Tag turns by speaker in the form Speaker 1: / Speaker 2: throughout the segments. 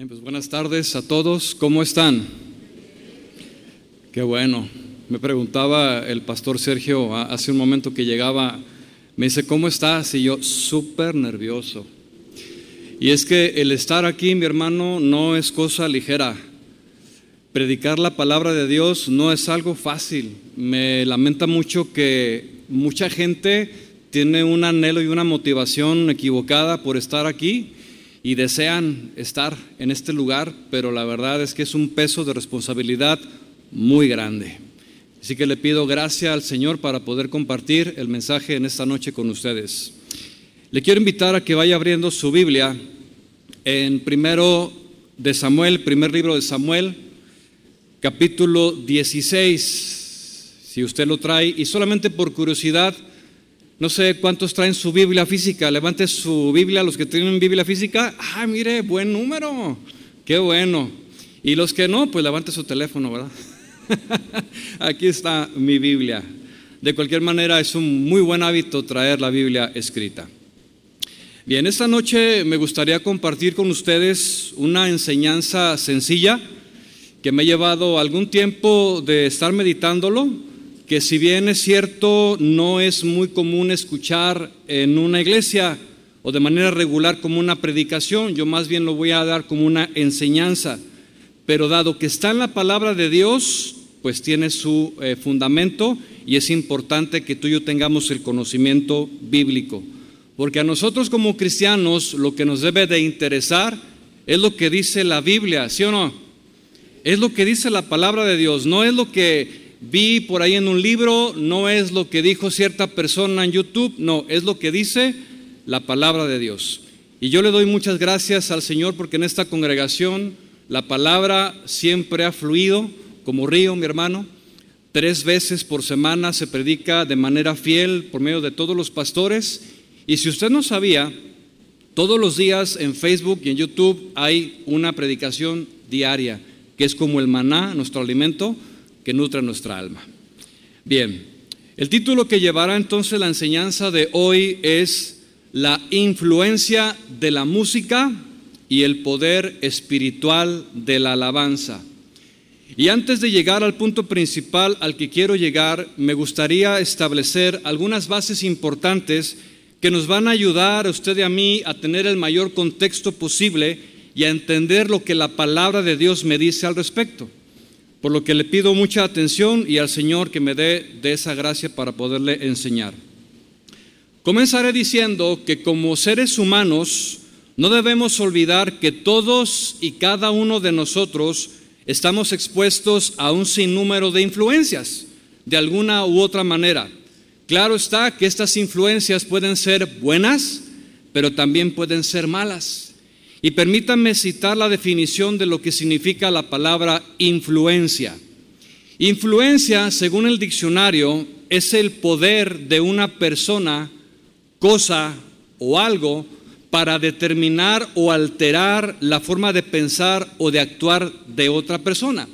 Speaker 1: Bien, pues buenas tardes a todos, ¿cómo están? Qué bueno. Me preguntaba el pastor Sergio hace un momento que llegaba, me dice, ¿cómo estás? Y yo, súper nervioso. Y es que el estar aquí, mi hermano, no es cosa ligera. Predicar la palabra de Dios no es algo fácil. Me lamenta mucho que mucha gente tiene un anhelo y una motivación equivocada por estar aquí y desean estar en este lugar, pero la verdad es que es un peso de responsabilidad muy grande. Así que le pido gracia al Señor para poder compartir el mensaje en esta noche con ustedes. Le quiero invitar a que vaya abriendo su Biblia en primero de Samuel, primer libro de Samuel, capítulo 16, si usted lo trae, y solamente por curiosidad, no sé cuántos traen su Biblia física. Levante su Biblia, los que tienen Biblia física. Ah, mire, buen número. Qué bueno. Y los que no, pues levante su teléfono, ¿verdad? Aquí está mi Biblia. De cualquier manera, es un muy buen hábito traer la Biblia escrita. Bien, esta noche me gustaría compartir con ustedes una enseñanza sencilla que me ha llevado algún tiempo de estar meditándolo que si bien es cierto, no es muy común escuchar en una iglesia o de manera regular como una predicación, yo más bien lo voy a dar como una enseñanza, pero dado que está en la palabra de Dios, pues tiene su eh, fundamento y es importante que tú y yo tengamos el conocimiento bíblico, porque a nosotros como cristianos lo que nos debe de interesar es lo que dice la Biblia, ¿sí o no? Es lo que dice la palabra de Dios, no es lo que vi por ahí en un libro, no es lo que dijo cierta persona en YouTube, no, es lo que dice la palabra de Dios. Y yo le doy muchas gracias al Señor porque en esta congregación la palabra siempre ha fluido como río, mi hermano. Tres veces por semana se predica de manera fiel por medio de todos los pastores. Y si usted no sabía, todos los días en Facebook y en YouTube hay una predicación diaria, que es como el maná, nuestro alimento que nutre nuestra alma. Bien, el título que llevará entonces la enseñanza de hoy es La influencia de la música y el poder espiritual de la alabanza. Y antes de llegar al punto principal al que quiero llegar, me gustaría establecer algunas bases importantes que nos van a ayudar a usted y a mí a tener el mayor contexto posible y a entender lo que la palabra de Dios me dice al respecto por lo que le pido mucha atención y al Señor que me dé de esa gracia para poderle enseñar. Comenzaré diciendo que como seres humanos no debemos olvidar que todos y cada uno de nosotros estamos expuestos a un sinnúmero de influencias, de alguna u otra manera. Claro está que estas influencias pueden ser buenas, pero también pueden ser malas. Y permítanme citar la definición de lo que significa la palabra influencia. Influencia, según el diccionario, es el poder de una persona, cosa o algo para determinar o alterar la forma de pensar o de actuar de otra persona.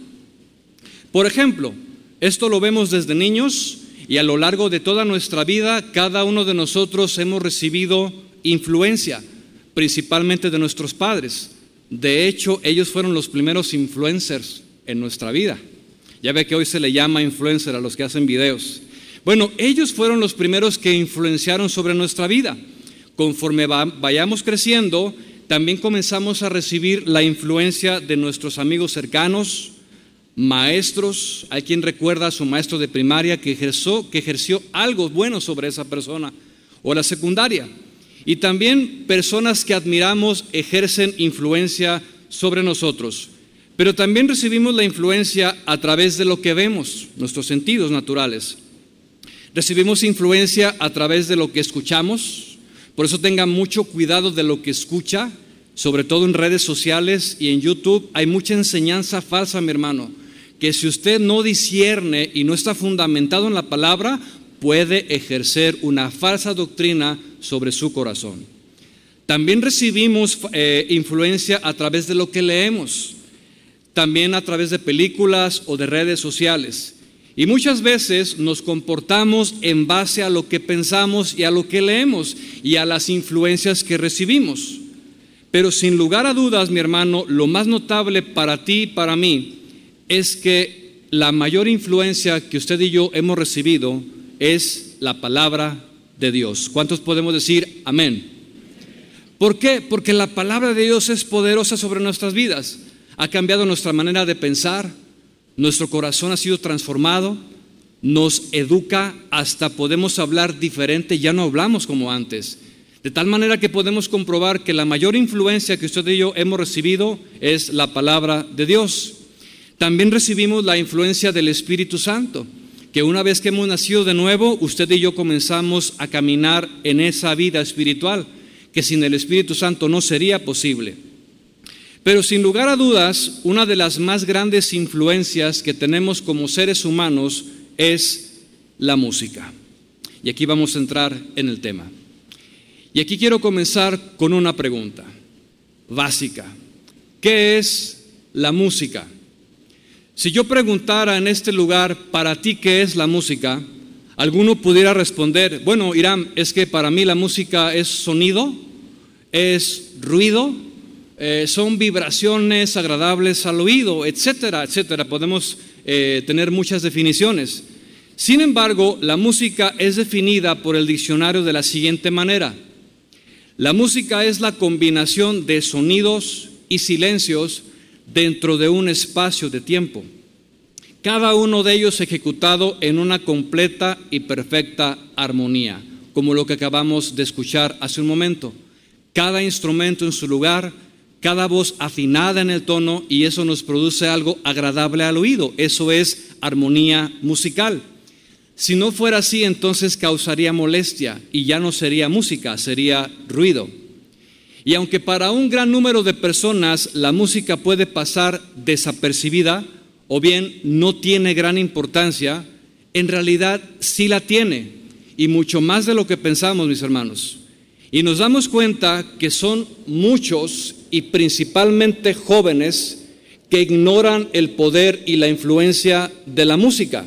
Speaker 1: Por ejemplo, esto lo vemos desde niños y a lo largo de toda nuestra vida cada uno de nosotros hemos recibido influencia principalmente de nuestros padres. De hecho, ellos fueron los primeros influencers en nuestra vida. Ya ve que hoy se le llama influencer a los que hacen videos. Bueno, ellos fueron los primeros que influenciaron sobre nuestra vida. Conforme vayamos creciendo, también comenzamos a recibir la influencia de nuestros amigos cercanos, maestros. Hay quien recuerda a su maestro de primaria que ejerció, que ejerció algo bueno sobre esa persona, o la secundaria. Y también personas que admiramos ejercen influencia sobre nosotros. Pero también recibimos la influencia a través de lo que vemos, nuestros sentidos naturales. Recibimos influencia a través de lo que escuchamos. Por eso tenga mucho cuidado de lo que escucha, sobre todo en redes sociales y en YouTube. Hay mucha enseñanza falsa, mi hermano, que si usted no discierne y no está fundamentado en la palabra, puede ejercer una falsa doctrina sobre su corazón. También recibimos eh, influencia a través de lo que leemos, también a través de películas o de redes sociales. Y muchas veces nos comportamos en base a lo que pensamos y a lo que leemos y a las influencias que recibimos. Pero sin lugar a dudas, mi hermano, lo más notable para ti y para mí es que la mayor influencia que usted y yo hemos recibido es la palabra de Dios. ¿Cuántos podemos decir amén? ¿Por qué? Porque la palabra de Dios es poderosa sobre nuestras vidas. Ha cambiado nuestra manera de pensar, nuestro corazón ha sido transformado, nos educa, hasta podemos hablar diferente, ya no hablamos como antes. De tal manera que podemos comprobar que la mayor influencia que usted y yo hemos recibido es la palabra de Dios. También recibimos la influencia del Espíritu Santo, que una vez que hemos nacido de nuevo, usted y yo comenzamos a caminar en esa vida espiritual, que sin el Espíritu Santo no sería posible. Pero sin lugar a dudas, una de las más grandes influencias que tenemos como seres humanos es la música. Y aquí vamos a entrar en el tema. Y aquí quiero comenzar con una pregunta básica. ¿Qué es la música? Si yo preguntara en este lugar, ¿para ti qué es la música? Alguno pudiera responder, bueno, Irán, es que para mí la música es sonido, es ruido, eh, son vibraciones agradables al oído, etcétera, etcétera. Podemos eh, tener muchas definiciones. Sin embargo, la música es definida por el diccionario de la siguiente manera. La música es la combinación de sonidos y silencios dentro de un espacio de tiempo, cada uno de ellos ejecutado en una completa y perfecta armonía, como lo que acabamos de escuchar hace un momento. Cada instrumento en su lugar, cada voz afinada en el tono y eso nos produce algo agradable al oído. Eso es armonía musical. Si no fuera así, entonces causaría molestia y ya no sería música, sería ruido. Y aunque para un gran número de personas la música puede pasar desapercibida o bien no tiene gran importancia, en realidad sí la tiene y mucho más de lo que pensamos, mis hermanos. Y nos damos cuenta que son muchos y principalmente jóvenes que ignoran el poder y la influencia de la música.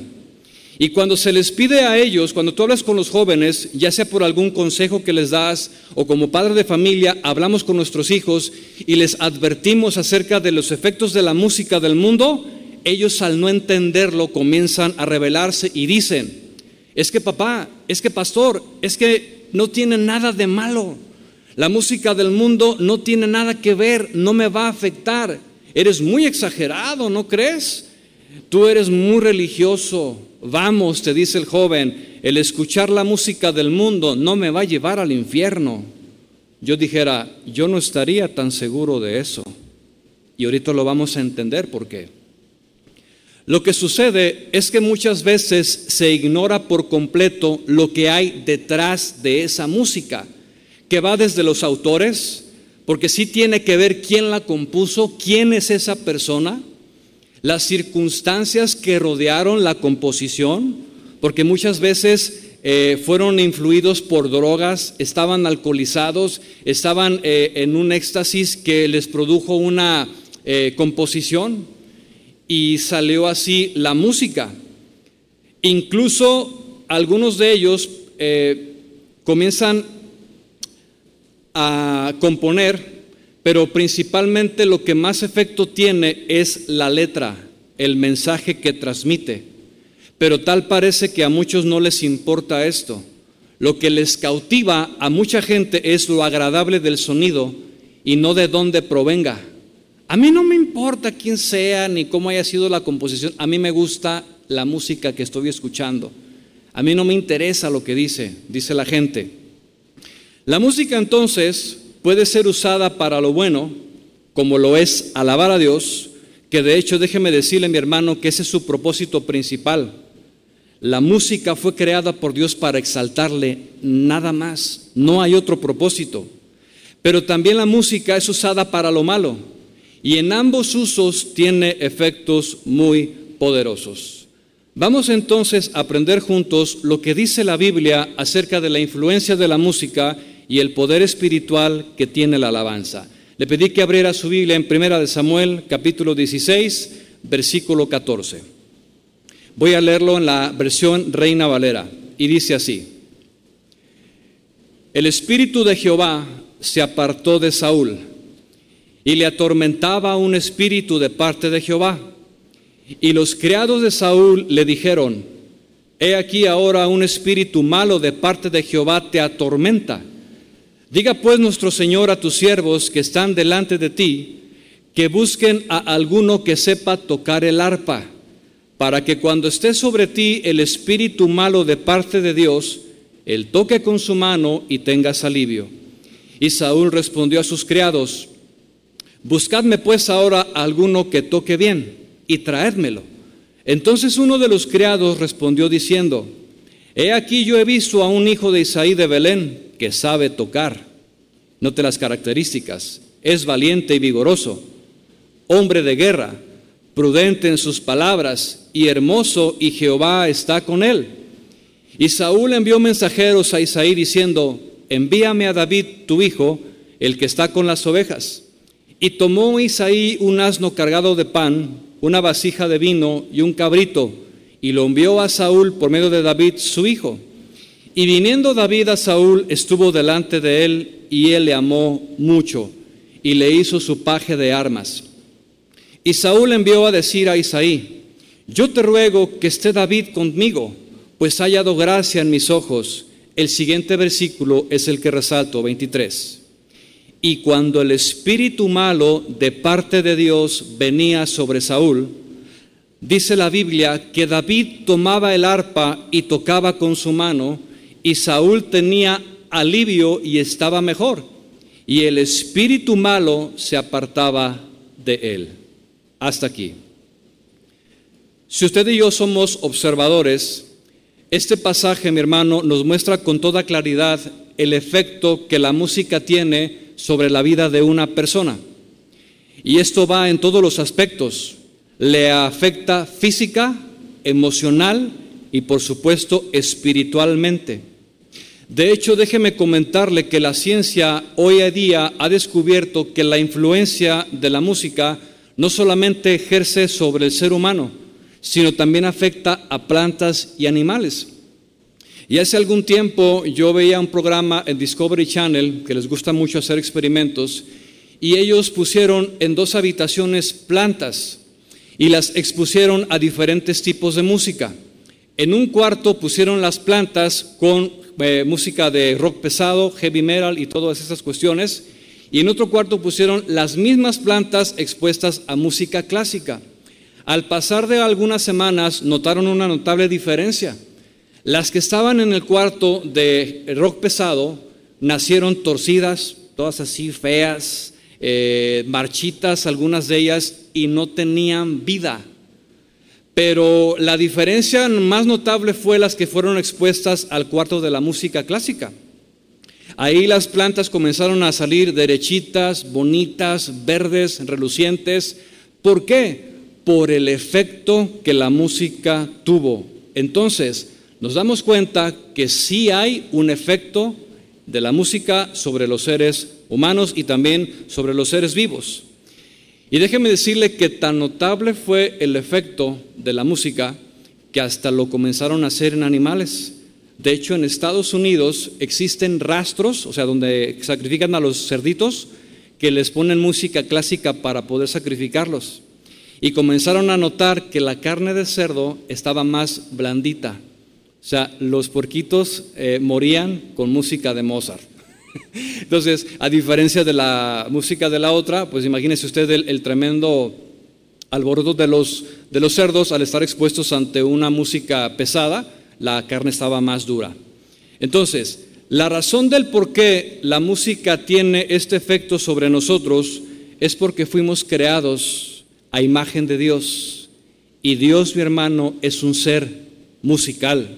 Speaker 1: Y cuando se les pide a ellos, cuando tú hablas con los jóvenes, ya sea por algún consejo que les das o como padre de familia, hablamos con nuestros hijos y les advertimos acerca de los efectos de la música del mundo, ellos al no entenderlo comienzan a rebelarse y dicen, es que papá, es que pastor, es que no tiene nada de malo. La música del mundo no tiene nada que ver, no me va a afectar. Eres muy exagerado, ¿no crees? Tú eres muy religioso. Vamos, te dice el joven, el escuchar la música del mundo no me va a llevar al infierno. Yo dijera, yo no estaría tan seguro de eso. Y ahorita lo vamos a entender por qué. Lo que sucede es que muchas veces se ignora por completo lo que hay detrás de esa música que va desde los autores, porque sí tiene que ver quién la compuso, quién es esa persona, las circunstancias que rodearon la composición, porque muchas veces eh, fueron influidos por drogas, estaban alcoholizados, estaban eh, en un éxtasis que les produjo una eh, composición y salió así la música. Incluso algunos de ellos comienzan a componer, pero principalmente lo que más efecto tiene es la letra, el mensaje que transmite. Pero tal parece que a muchos no les importa esto. Lo que les cautiva a mucha gente es lo agradable del sonido y no de dónde provenga. A mí no me importa quién sea ni cómo haya sido la composición, a mí me gusta la música que estoy escuchando. A mí no me interesa lo que dice, dice la gente. La música entonces puede ser usada para lo bueno, como lo es alabar a Dios, que de hecho déjeme decirle mi hermano que ese es su propósito principal. La música fue creada por Dios para exaltarle, nada más, no hay otro propósito. Pero también la música es usada para lo malo y en ambos usos tiene efectos muy poderosos. Vamos entonces a aprender juntos lo que dice la Biblia acerca de la influencia de la música y el poder espiritual que tiene la alabanza. Le pedí que abriera su Biblia en Primera de Samuel, capítulo 16, versículo 14. Voy a leerlo en la versión Reina Valera y dice así: El espíritu de Jehová se apartó de Saúl y le atormentaba un espíritu de parte de Jehová. Y los criados de Saúl le dijeron, He aquí ahora un espíritu malo de parte de Jehová te atormenta. Diga pues nuestro Señor a tus siervos que están delante de ti, que busquen a alguno que sepa tocar el arpa, para que cuando esté sobre ti el espíritu malo de parte de Dios, él toque con su mano y tengas alivio. Y Saúl respondió a sus criados, Buscadme pues ahora a alguno que toque bien y traédmelo. Entonces uno de los criados respondió diciendo, He aquí yo he visto a un hijo de Isaí de Belén que sabe tocar. Note las características. Es valiente y vigoroso, hombre de guerra, prudente en sus palabras y hermoso, y Jehová está con él. Y Saúl envió mensajeros a Isaí diciendo, envíame a David tu hijo, el que está con las ovejas. Y tomó Isaí un asno cargado de pan, una vasija de vino y un cabrito, y lo envió a Saúl por medio de David su hijo. Y viniendo David a Saúl, estuvo delante de él, y él le amó mucho, y le hizo su paje de armas. Y Saúl envió a decir a Isaí, yo te ruego que esté David conmigo, pues ha hallado gracia en mis ojos. El siguiente versículo es el que resalto, 23. Y cuando el espíritu malo de parte de Dios venía sobre Saúl, dice la Biblia que David tomaba el arpa y tocaba con su mano, y Saúl tenía alivio y estaba mejor, y el espíritu malo se apartaba de él. Hasta aquí. Si usted y yo somos observadores, este pasaje, mi hermano, nos muestra con toda claridad el efecto que la música tiene sobre la vida de una persona. Y esto va en todos los aspectos. Le afecta física, emocional y por supuesto espiritualmente. De hecho, déjeme comentarle que la ciencia hoy en día ha descubierto que la influencia de la música no solamente ejerce sobre el ser humano, sino también afecta a plantas y animales. Y hace algún tiempo yo veía un programa en Discovery Channel que les gusta mucho hacer experimentos y ellos pusieron en dos habitaciones plantas y las expusieron a diferentes tipos de música. En un cuarto pusieron las plantas con eh, música de rock pesado, heavy metal y todas esas cuestiones. Y en otro cuarto pusieron las mismas plantas expuestas a música clásica. Al pasar de algunas semanas notaron una notable diferencia. Las que estaban en el cuarto de rock pesado nacieron torcidas, todas así feas, eh, marchitas, algunas de ellas, y no tenían vida. Pero la diferencia más notable fue las que fueron expuestas al cuarto de la música clásica. Ahí las plantas comenzaron a salir derechitas, bonitas, verdes, relucientes. ¿Por qué? Por el efecto que la música tuvo. Entonces, nos damos cuenta que sí hay un efecto de la música sobre los seres humanos y también sobre los seres vivos. Y déjeme decirle que tan notable fue el efecto de la música que hasta lo comenzaron a hacer en animales. De hecho, en Estados Unidos existen rastros, o sea, donde sacrifican a los cerditos, que les ponen música clásica para poder sacrificarlos. Y comenzaron a notar que la carne de cerdo estaba más blandita, o sea, los porquitos eh, morían con música de Mozart. Entonces, a diferencia de la música de la otra, pues imagínese usted el, tremendo alboroto de los, de los cerdos al estar expuestos ante una música pesada, la carne estaba más dura. Entonces, la razón del por qué la música tiene este efecto sobre nosotros es porque fuimos creados a imagen de Dios. Y Dios, mi hermano, es un ser musical.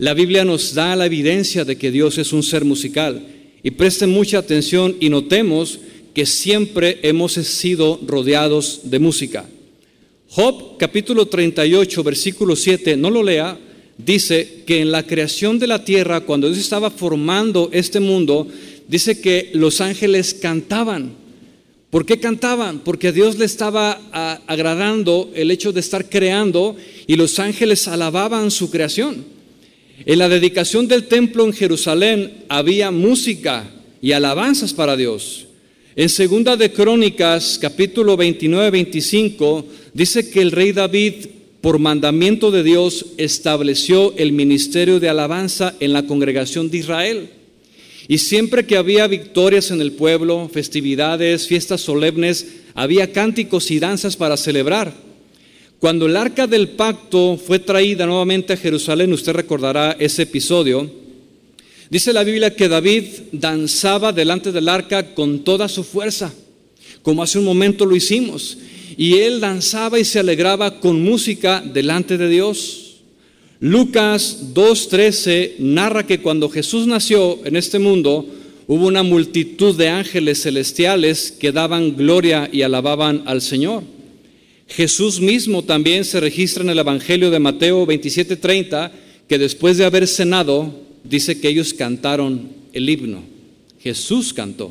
Speaker 1: La Biblia nos da la evidencia de que Dios es un ser musical. Y presten mucha atención y notemos que siempre hemos sido rodeados de música. Job capítulo 38, versículo 7, no lo lea, dice que en la creación de la tierra, cuando Dios estaba formando este mundo, dice que los ángeles cantaban. ¿Por qué cantaban? Porque a Dios le estaba agradando el hecho de estar creando y los ángeles alababan su creación. En la dedicación del templo en Jerusalén había música y alabanzas para Dios. En segunda de Crónicas, capítulo 29-25, dice que el rey David, por mandamiento de Dios, estableció el ministerio de alabanza en la congregación de Israel. Y siempre que había victorias en el pueblo, festividades, fiestas solemnes, había cánticos y danzas para celebrar. Cuando el arca del pacto fue traída nuevamente a Jerusalén, usted recordará ese episodio, Dice la Biblia que David danzaba delante del arca con toda su fuerza, como hace un momento lo hicimos. Y él danzaba y se alegraba con música delante de Dios. Lucas 2.13 narra que cuando Jesús nació en este mundo, hubo una multitud de ángeles celestiales que daban gloria y alababan al Señor. Jesús mismo también se registra en el Evangelio de Mateo 27.30 que después de haber cenado, dice que ellos cantaron el himno. Jesús cantó.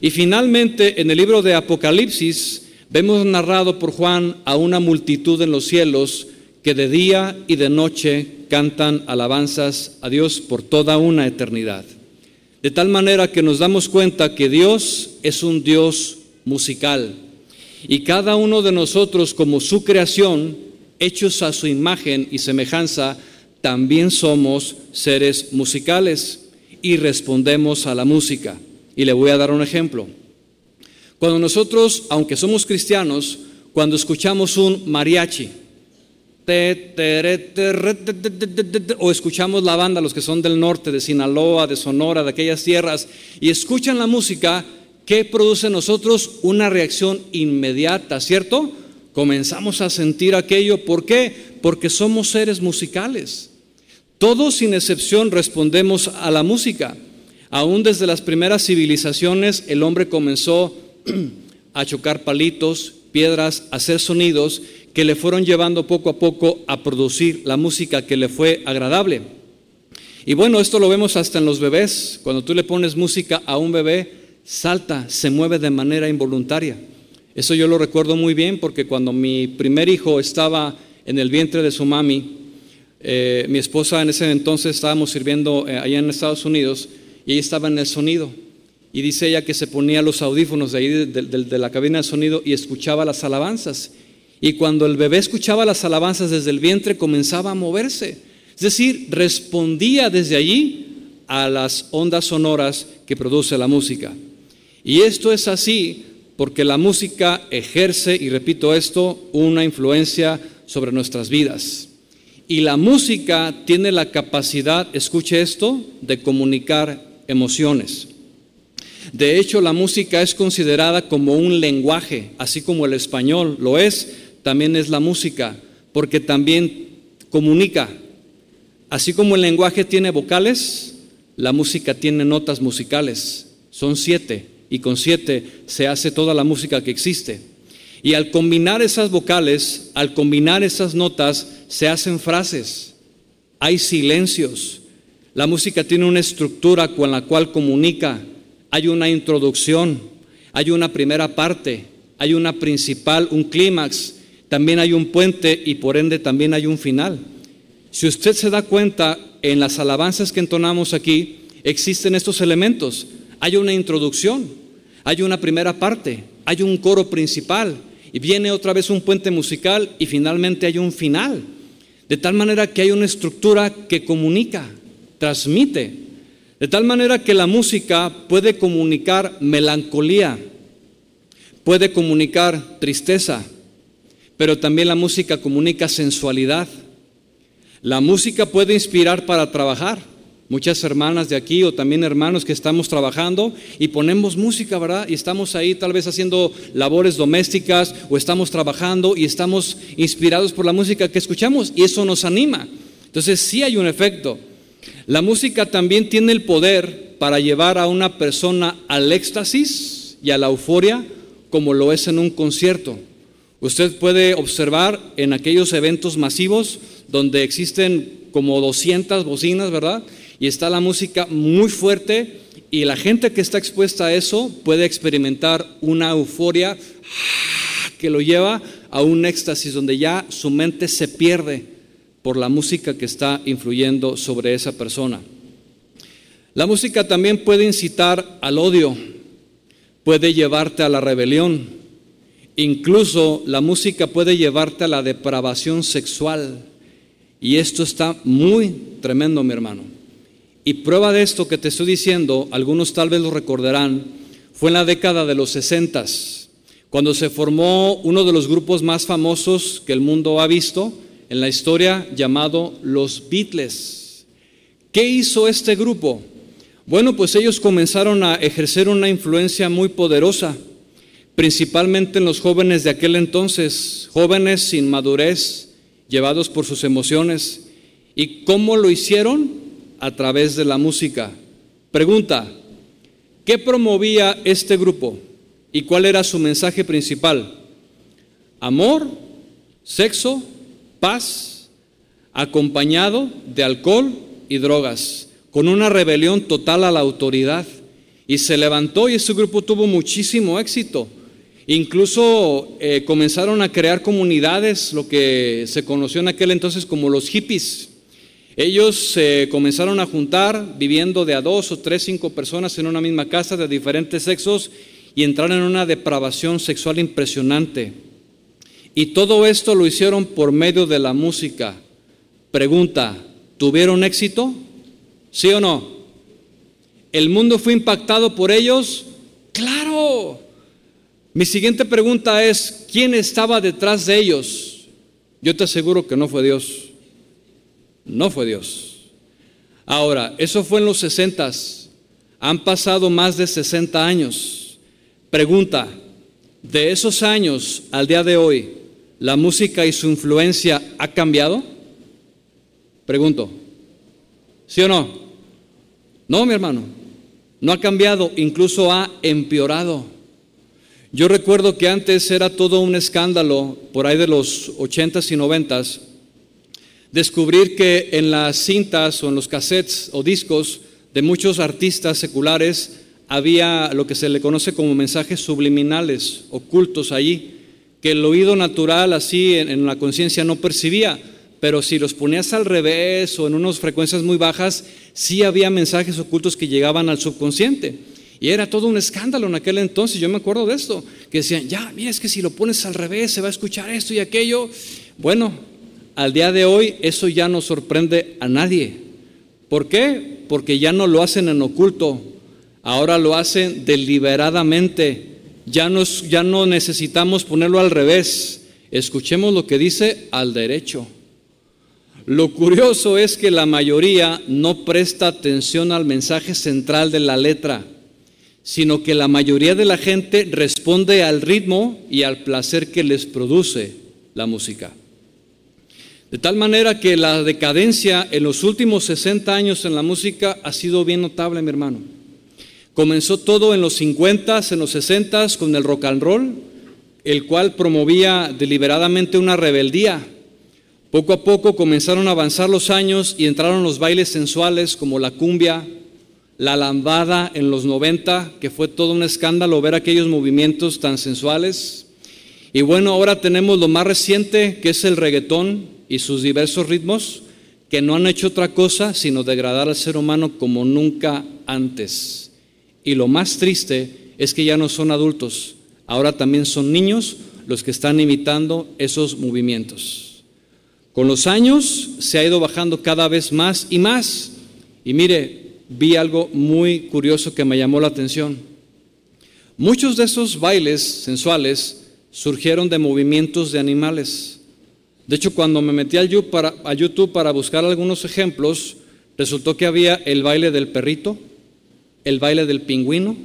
Speaker 1: Y finalmente en el libro de Apocalipsis vemos narrado por Juan a una multitud en los cielos que de día y de noche cantan alabanzas a Dios por toda una eternidad. De tal manera que nos damos cuenta que Dios es un Dios musical y cada uno de nosotros como su creación, hechos a su imagen y semejanza, también somos seres musicales y respondemos a la música. Y le voy a dar un ejemplo. Cuando nosotros, aunque somos cristianos, cuando escuchamos un mariachi, o escuchamos la banda, los que son del norte, de Sinaloa, de Sonora, de aquellas tierras, y escuchan la música, ¿qué produce en nosotros? Una reacción inmediata, ¿cierto? Comenzamos a sentir aquello. ¿Por qué? Porque somos seres musicales. Todos sin excepción respondemos a la música. Aún desde las primeras civilizaciones el hombre comenzó a chocar palitos, piedras, a hacer sonidos que le fueron llevando poco a poco a producir la música que le fue agradable. Y bueno, esto lo vemos hasta en los bebés. Cuando tú le pones música a un bebé, salta, se mueve de manera involuntaria. Eso yo lo recuerdo muy bien porque cuando mi primer hijo estaba en el vientre de su mami, eh, mi esposa en ese entonces estábamos sirviendo eh, allá en Estados Unidos y ella estaba en el sonido. Y dice ella que se ponía los audífonos de ahí de, la cabina de sonido y escuchaba las alabanzas. Y cuando el bebé escuchaba las alabanzas desde el vientre comenzaba a moverse. Es decir, respondía desde allí a las ondas sonoras que produce la música. Y esto es así porque la música ejerce, y repito esto, una influencia sobre nuestras vidas. Y la música tiene la capacidad, escuche esto, de comunicar emociones. De hecho, la música es considerada como un lenguaje, así como el español lo es, también es la música, porque también comunica. Así como el lenguaje tiene vocales, la música tiene notas musicales. Son siete, y con siete se hace toda la música que existe. Y al combinar esas vocales, al combinar esas notas, se hacen frases, hay silencios. La música tiene una estructura con la cual comunica. Hay una introducción, hay una primera parte, hay una principal, un clímax, también hay un puente y por ende también hay un final. Si usted se da cuenta, en las alabanzas que entonamos aquí existen estos elementos. Hay una introducción, hay una primera parte, hay un coro principal y viene otra vez un puente musical y finalmente hay un final. De tal manera que hay una estructura que comunica, transmite. De tal manera que la música puede comunicar melancolía, puede comunicar tristeza, pero también la música comunica sensualidad. La música puede inspirar para trabajar muchas hermanas de aquí o también hermanos que estamos trabajando y ponemos música, ¿verdad? Y estamos ahí tal vez haciendo labores domésticas o estamos trabajando y estamos inspirados por la música que escuchamos y eso nos anima. Entonces sí hay un efecto. La música también tiene el poder para llevar a una persona al éxtasis y a la euforia como lo es en un concierto. Usted puede observar en aquellos eventos masivos donde existen como 200 bocinas, ¿verdad? Y está la música muy fuerte y la gente que está expuesta a eso puede experimentar una euforia que lo lleva a un éxtasis donde ya su mente se pierde por la música que está influyendo sobre esa persona. La música también puede incitar al odio, puede llevarte a la rebelión. Incluso la música puede llevarte a la depravación sexual. Y esto está muy tremendo, mi hermano. Y prueba de esto que te estoy diciendo, algunos tal vez lo recordarán, fue en la década de los sesentas, cuando se formó uno de los grupos más famosos que el mundo ha visto en la historia llamado los Beatles. ¿Qué hizo este grupo? Bueno, pues ellos comenzaron a ejercer una influencia muy poderosa, principalmente en los jóvenes de aquel entonces, jóvenes sin madurez, llevados por sus emociones. ¿Y cómo lo hicieron? A través de la música. Pregunta, ¿qué promovía este grupo? ¿Y cuál era su mensaje principal? Amor, sexo, paz, acompañado de alcohol y drogas con una rebelión total a la autoridad. Y se levantó y ese grupo tuvo muchísimo éxito. Incluso eh, comenzaron a crear comunidades, lo que se conoció en aquel entonces como los hippies. Ellos se comenzaron a juntar viviendo de a dos o tres, cinco personas en una misma casa de diferentes sexos y entraron en una depravación sexual impresionante. Y todo esto lo hicieron por medio de la música. Pregunta, ¿tuvieron éxito? ¿Sí o no? ¿El mundo fue impactado por ellos? Claro. Mi siguiente pregunta es, ¿quién estaba detrás de ellos? Yo te aseguro que no fue Dios. No fue Dios. Ahora, eso fue en los sesentas. Han pasado más de 60 años. Pregunta, de esos años al día de hoy, ¿la música y su influencia ha cambiado? Pregunto, ¿sí o no? No, mi hermano, no ha cambiado, incluso ha empeorado. Yo recuerdo que antes era todo un escándalo, por ahí de los ochentas y noventas, descubrir que en las cintas o en los cassettes o discos de muchos artistas seculares había lo que se le conoce como mensajes subliminales, ocultos allí, que el oído natural así en, la conciencia no percibía pero si los ponías al revés o en unas frecuencias muy bajas, sí había mensajes ocultos que llegaban al subconsciente. Y era todo un escándalo en aquel entonces, yo me acuerdo de esto, que decían, ya, mira, es que si lo pones al revés se va a escuchar esto y aquello. Bueno, al día de hoy eso ya no sorprende a nadie. ¿Por qué? Porque ya no lo hacen en oculto, ahora lo hacen deliberadamente. Ya, nos, ya no necesitamos ponerlo al revés. Escuchemos lo que dice al derecho. Lo curioso es que la mayoría no presta atención al mensaje central de la letra, sino que la mayoría de la gente responde al ritmo y al placer que les produce la música. De tal manera que la decadencia en los últimos 60 años en la música ha sido bien notable, mi hermano. Comenzó todo en los 50, en los 60 con el rock and roll, el cual promovía deliberadamente una rebeldía poco a poco comenzaron a avanzar los años y entraron los bailes sensuales como la cumbia, la lambada en los 90, que fue todo un escándalo ver aquellos movimientos tan sensuales. Y bueno, ahora tenemos lo más reciente, que es el reggaetón y sus diversos ritmos, que no han hecho otra cosa sino degradar al ser humano como nunca antes. Y lo más triste es que ya no son adultos, ahora también son niños los que están imitando esos movimientos. Con los años se ha ido bajando cada vez más y más. Y mire, vi algo muy curioso que me llamó la atención. Muchos de esos bailes sensuales surgieron de movimientos de animales. De hecho, cuando me metí a YouTube para buscar algunos ejemplos, resultó que había el baile del perrito, el baile del pingüino,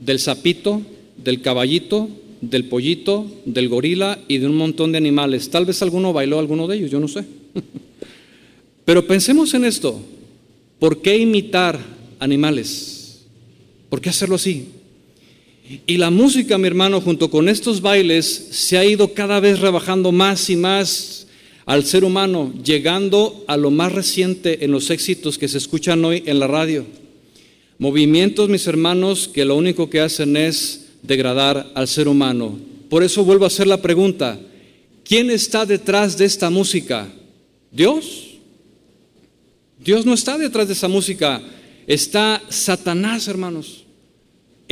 Speaker 1: del sapito, del caballito, del pollito, del gorila y de un montón de animales. Tal vez alguno bailó alguno de ellos, yo no sé. Pero pensemos en esto. ¿Por qué imitar animales? ¿Por qué hacerlo así? Y la música, mi hermano, junto con estos bailes, se ha ido cada vez rebajando más y más al ser humano, llegando a lo más reciente en los éxitos que se escuchan hoy en la radio. Movimientos, mis hermanos, que lo único que hacen es degradar al ser humano. Por eso vuelvo a hacer la pregunta, ¿quién está detrás de esta música? ¿Dios? Dios no está detrás de esa música, está Satanás, hermanos.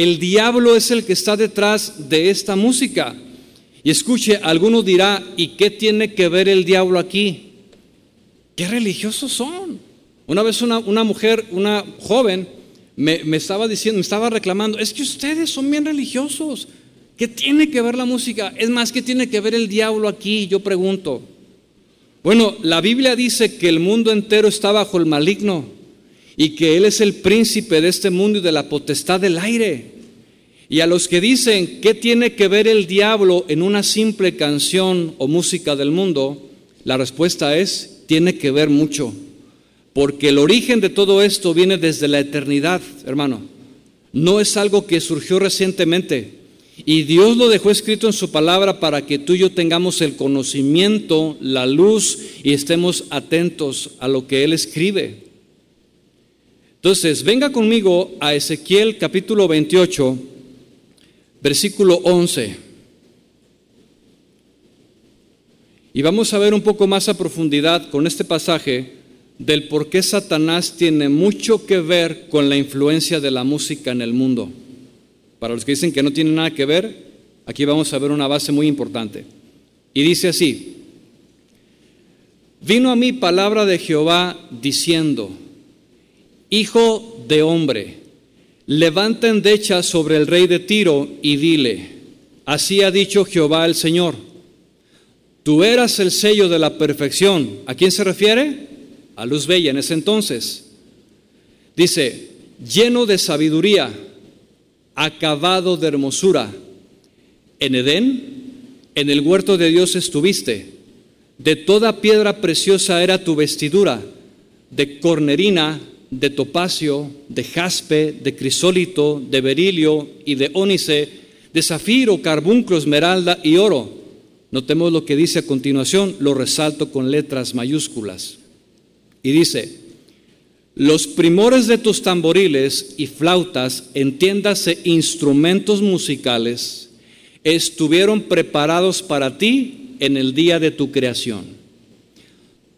Speaker 1: El diablo es el que está detrás de esta música. Y escuche, alguno dirá, ¿y qué tiene que ver el diablo aquí? ¿Qué religiosos son? Una vez una, mujer, una joven, me, me, estaba diciendo, me estaba reclamando, es que ustedes son bien religiosos. ¿Qué tiene que ver la música? Es más, ¿qué tiene que ver el diablo aquí? Yo pregunto. Bueno, la Biblia dice que el mundo entero está bajo el maligno y que Él es el príncipe de este mundo y de la potestad del aire. Y a los que dicen, ¿qué tiene que ver el diablo en una simple canción o música del mundo? La respuesta es, tiene que ver mucho. Porque el origen de todo esto viene desde la eternidad, hermano. No es algo que surgió recientemente. Y Dios lo dejó escrito en su palabra para que tú y yo tengamos el conocimiento, la luz y estemos atentos a lo que Él escribe. Entonces, venga conmigo a Ezequiel capítulo 28 versículo 11. Y vamos a ver un poco más a profundidad con este pasaje del por qué Satanás tiene mucho que ver con la influencia de la música en el mundo. Para los que dicen que no tiene nada que ver, aquí vamos a ver una base muy importante. Y dice así, vino a mí palabra de Jehová diciendo, Hijo de hombre, levanta endecha sobre el rey de Tiro y dile, así ha dicho Jehová el Señor, tú eras el sello de la perfección. ¿A quién se refiere? A Luz Bella en ese entonces. Dice, lleno de sabiduría, acabado de hermosura. En Edén, en el huerto de Dios estuviste. De toda piedra preciosa era tu vestidura, de cornerina de topacio, de jaspe, de crisólito, de berilio y de ónice, de zafiro, carbunclo, esmeralda y oro. Notemos lo que dice a continuación, lo resalto con letras mayúsculas. Y dice, los primores de tus tamboriles y flautas, entiéndase instrumentos musicales, estuvieron preparados para ti en el día de tu creación.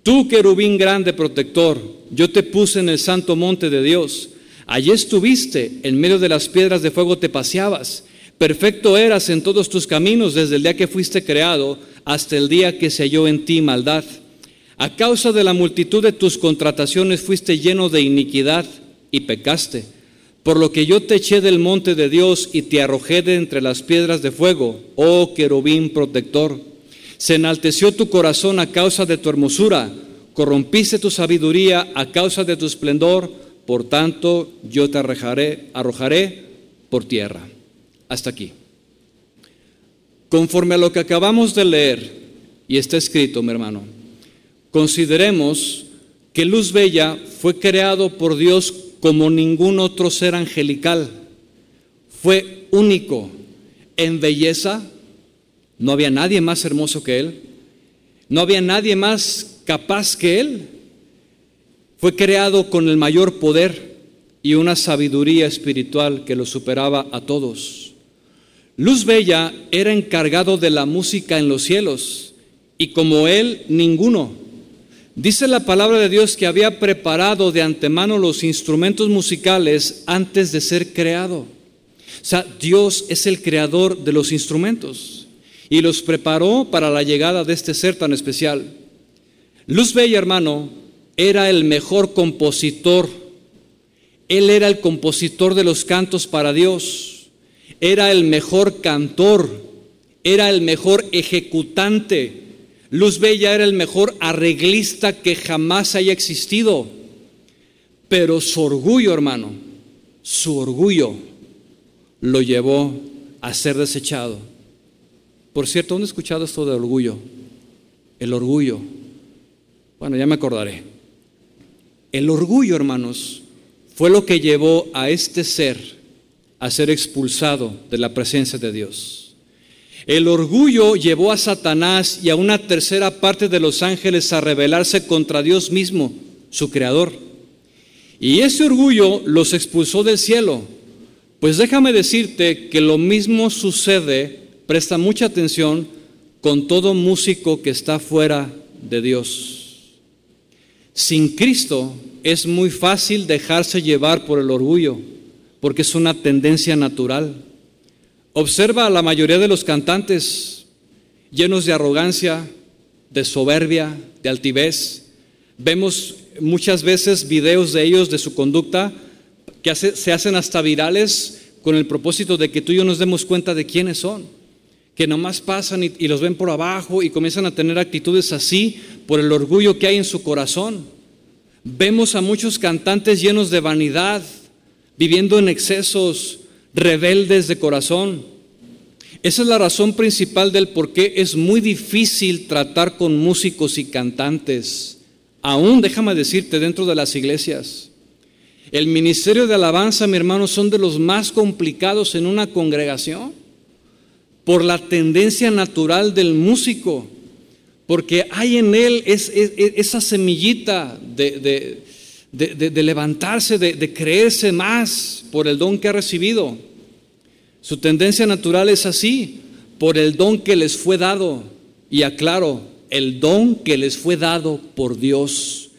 Speaker 1: Tú, querubín grande protector, yo te puse en el santo monte de Dios. Allí estuviste, en medio de las piedras de fuego te paseabas. Perfecto eras en todos tus caminos desde el día que fuiste creado hasta el día que se halló en ti maldad. A causa de la multitud de tus contrataciones fuiste lleno de iniquidad y pecaste. Por lo que yo te eché del monte de Dios y te arrojé de entre las piedras de fuego, oh querubín protector. Se enalteció tu corazón a causa de tu hermosura, corrompiste tu sabiduría a causa de tu esplendor, por tanto yo te arrojaré, arrojaré por tierra. Hasta aquí. Conforme a lo que acabamos de leer, y está escrito, mi hermano, consideremos que Luz Bella fue creado por Dios como ningún otro ser angelical. Fue único en belleza, no había nadie más hermoso que Él. No había nadie más capaz que Él. Fue creado con el mayor poder y una sabiduría espiritual que lo superaba a todos. Luz Bella era encargado de la música en los cielos y como Él, ninguno. Dice la palabra de Dios que había preparado de antemano los instrumentos musicales antes de ser creado. O sea, Dios es el creador de los instrumentos y los preparó para la llegada de este ser tan especial. Luz Bella, hermano, era el mejor compositor. Él era el compositor de los cantos para Dios. Era el mejor cantor. Era el mejor ejecutante. Luz Bella era el mejor arreglista que jamás haya existido. Pero su orgullo, hermano, su orgullo lo llevó a ser desechado. Por cierto, ¿dónde he escuchado esto de orgullo? El orgullo. Bueno, ya me acordaré. El orgullo, hermanos, fue lo que llevó a este ser a ser expulsado de la presencia de Dios. El orgullo llevó a Satanás y a una tercera parte de los ángeles a rebelarse contra Dios mismo, su creador. Y ese orgullo los expulsó del cielo. Pues déjame decirte que lo mismo sucede Presta mucha atención con todo músico que está fuera de Dios. Sin Cristo es muy fácil dejarse llevar por el orgullo, porque es una tendencia natural. Observa a la mayoría de los cantantes llenos de arrogancia, de soberbia, de altivez. Vemos muchas veces videos de ellos, de su conducta, que se hacen hasta virales con el propósito de que tú y yo nos demos cuenta de quiénes son. Que nomás pasan y, los ven por abajo y comienzan a tener actitudes así por el orgullo que hay en su corazón. Vemos a muchos cantantes llenos de vanidad, viviendo en excesos, rebeldes de corazón. Esa es la razón principal del por qué es muy difícil tratar con músicos y cantantes, aún déjame decirte, dentro de las iglesias. El ministerio de alabanza, mi hermano, son de los más complicados en una congregación por la tendencia natural del músico, porque hay en él esa semillita de, de levantarse, de creerse más por el don que ha recibido. Su tendencia natural es así, por el don que les fue dado. Y aclaro, el don que les fue dado por Dios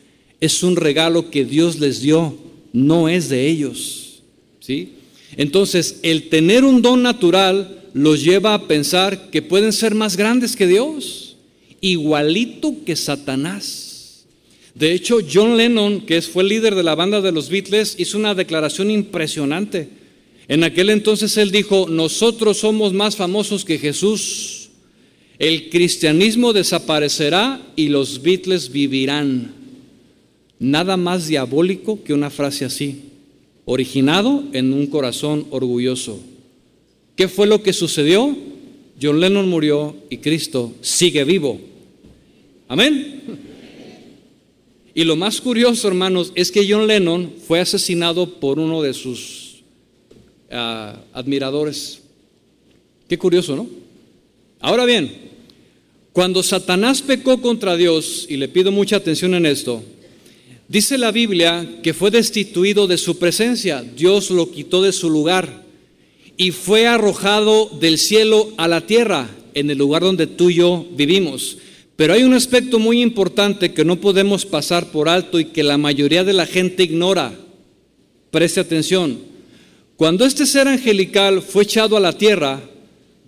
Speaker 1: es un regalo que Dios les dio no es de ellos. ¿sí? Entonces, el tener un don natural los lleva a pensar que pueden ser más grandes que Dios, igualito que Satanás. De hecho, John Lennon, que fue el líder de la banda de los Beatles, hizo una declaración impresionante. En aquel entonces él dijo, nosotros somos más famosos que Jesús. El cristianismo desaparecerá y los Beatles vivirán. Nada más diabólico que una frase así, originado en un corazón orgulloso. ¿Qué fue lo que sucedió? John Lennon murió y Cristo sigue vivo. Amén. Y lo más curioso, hermanos, es que John Lennon fue asesinado por uno de sus ah, admiradores. Qué curioso, ¿no? Ahora bien, cuando Satanás pecó contra Dios, y le pido mucha atención en esto, Dice la Biblia que fue destituido de su presencia, Dios lo quitó de su lugar y fue arrojado del cielo a la tierra, en el lugar donde tú y yo vivimos. Pero hay un aspecto muy importante que no podemos pasar por alto y que la mayoría de la gente ignora. Preste atención. Cuando este ser angelical fue echado a la tierra,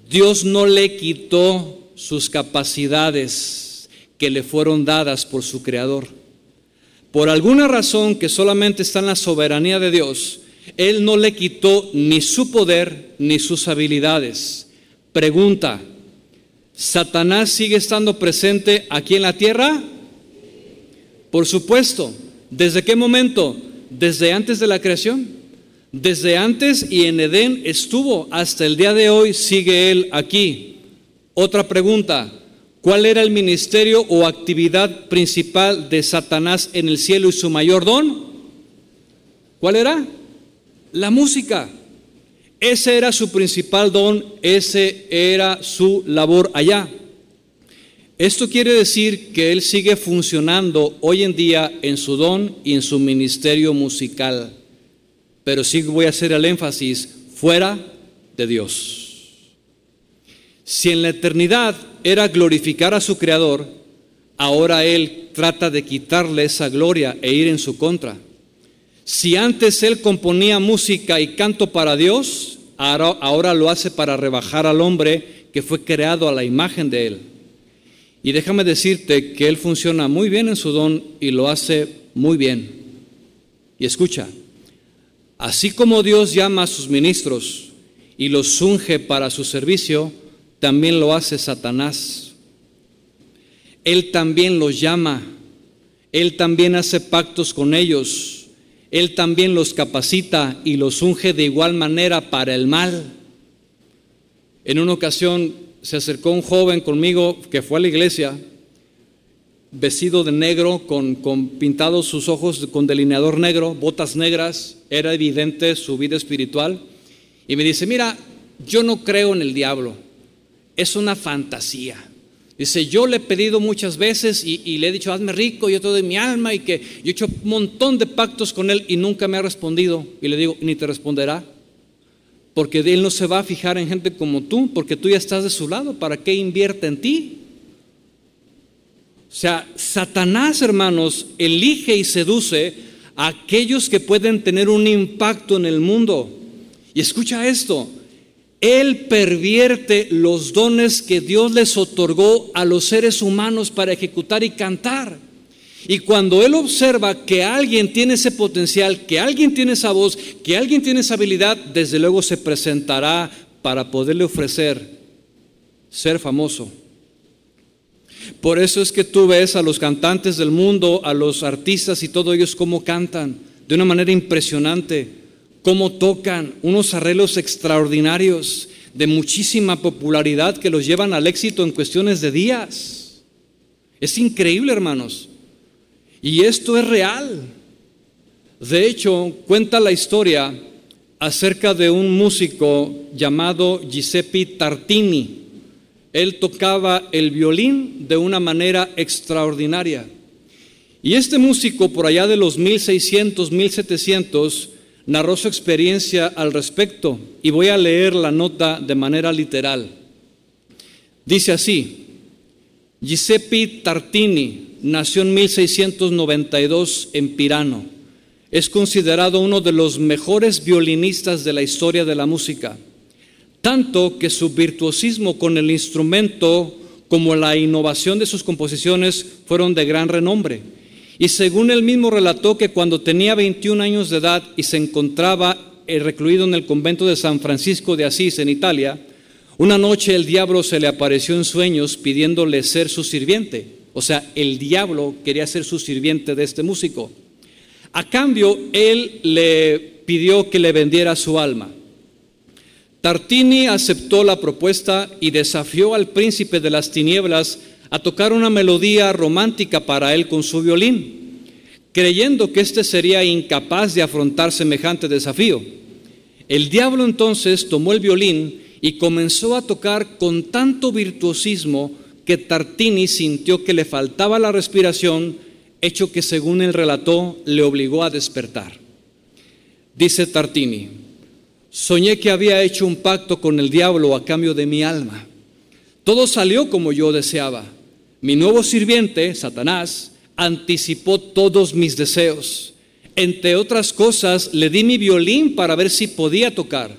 Speaker 1: Dios no le quitó sus capacidades que le fueron dadas por su creador. Por alguna razón que solamente está en la soberanía de Dios, Él no le quitó ni su poder ni sus habilidades. Pregunta, ¿Satanás sigue estando presente aquí en la tierra? Por supuesto. ¿Desde qué momento? Desde antes de la creación. Desde antes y en Edén estuvo. Hasta el día de hoy sigue Él aquí. Otra pregunta. ¿Cuál era el ministerio o actividad principal de Satanás en el cielo y su mayor don? ¿Cuál era? La música. Ese era su principal don, ese era su labor allá. Esto quiere decir que él sigue funcionando hoy en día en su don y en su ministerio musical. Pero sí voy a hacer el énfasis fuera de Dios. Si en la eternidad era glorificar a su Creador, ahora Él trata de quitarle esa gloria e ir en su contra. Si antes Él componía música y canto para Dios, ahora, lo hace para rebajar al hombre que fue creado a la imagen de Él. Y déjame decirte que Él funciona muy bien en su don y lo hace muy bien. Y escucha, así como Dios llama a sus ministros y los unge para su servicio, también lo hace Satanás. Él también los llama, Él también hace pactos con ellos, Él también los capacita y los unge de igual manera para el mal. En una ocasión se acercó un joven conmigo que fue a la iglesia, vestido de negro, con, pintados sus ojos con delineador negro, botas negras, era evidente su vida espiritual, y me dice, mira, yo no creo en el diablo es una fantasía. Dice, yo le he pedido muchas veces y, le he dicho, hazme rico, yo te doy mi alma y que yo he hecho un montón de pactos con él y nunca me ha respondido. Y le digo, ni te responderá. Porque él no se va a fijar en gente como tú, porque tú ya estás de su lado. ¿Para qué invierte en ti? O sea, Satanás, hermanos, elige y seduce a aquellos que pueden tener un impacto en el mundo Y escucha esto, Él pervierte los dones que Dios les otorgó a los seres humanos para ejecutar y cantar. Y cuando Él observa que alguien tiene ese potencial, que alguien tiene esa voz, que alguien tiene esa habilidad, desde luego se presentará para poderle ofrecer ser famoso. Por eso es que tú ves a los cantantes del mundo, a los artistas y todos ellos cómo cantan de una manera impresionante, cómo tocan unos arreglos extraordinarios de muchísima popularidad que los llevan al éxito en cuestiones de días. Es increíble, hermanos. Y esto es real. De hecho, cuenta la historia acerca de un músico llamado Giuseppe Tartini. Él tocaba el violín de una manera extraordinaria. Y este músico, por allá de los 1600, 1700, narró su experiencia al respecto. Y voy a leer la nota de manera literal. Dice así, Giuseppe Tartini, nació en 1692 en Pirano. Es considerado uno de los mejores violinistas de la historia de la música, tanto que su virtuosismo con el instrumento como la innovación de sus composiciones fueron de gran renombre. Y según él mismo relató que cuando tenía 21 años de edad y se encontraba eh, recluido en el convento de San Francisco de Asís en Italia, una noche el diablo se le apareció en sueños pidiéndole ser su sirviente. O sea, el diablo quería ser su sirviente de este músico. A cambio, él le pidió que le vendiera su alma. Tartini aceptó la propuesta y desafió al príncipe de las tinieblas a tocar una melodía romántica para él con su violín, creyendo que éste sería incapaz de afrontar semejante desafío. El diablo entonces tomó el violín y comenzó a tocar con tanto virtuosismo que Tartini sintió que le faltaba la respiración, hecho que según él relató le obligó a despertar. Dice Tartini, soñé que había hecho un pacto con el diablo a cambio de mi alma. Todo salió como yo deseaba. Mi nuevo sirviente, Satanás, anticipó todos mis deseos. Entre otras cosas, le di mi violín para ver si podía tocar.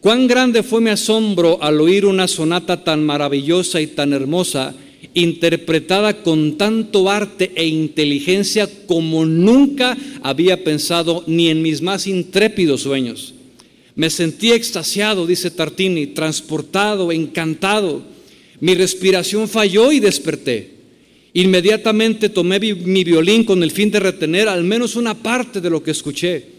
Speaker 1: Cuán grande fue mi asombro al oír una sonata tan maravillosa y tan hermosa, interpretada con tanto arte e inteligencia como nunca había pensado ni en mis más intrépidos sueños. Me sentí extasiado, dice Tartini, transportado, encantado. Mi respiración falló y desperté. Inmediatamente tomé mi violín con el fin de retener al menos una parte de lo que escuché.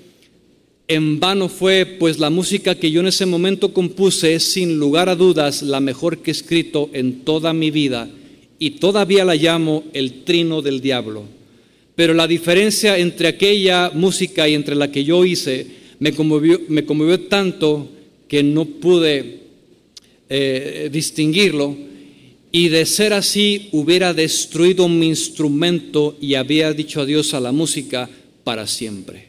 Speaker 1: En vano fue, pues la música que yo en ese momento compuse es sin lugar a dudas la mejor que he escrito en toda mi vida y todavía la llamo el trino del diablo. Pero la diferencia entre aquella música y entre la que yo hice me conmovió, me conmovió tanto que no pude eh, distinguirlo y de ser así hubiera destruido mi instrumento y había dicho adiós a la música para siempre.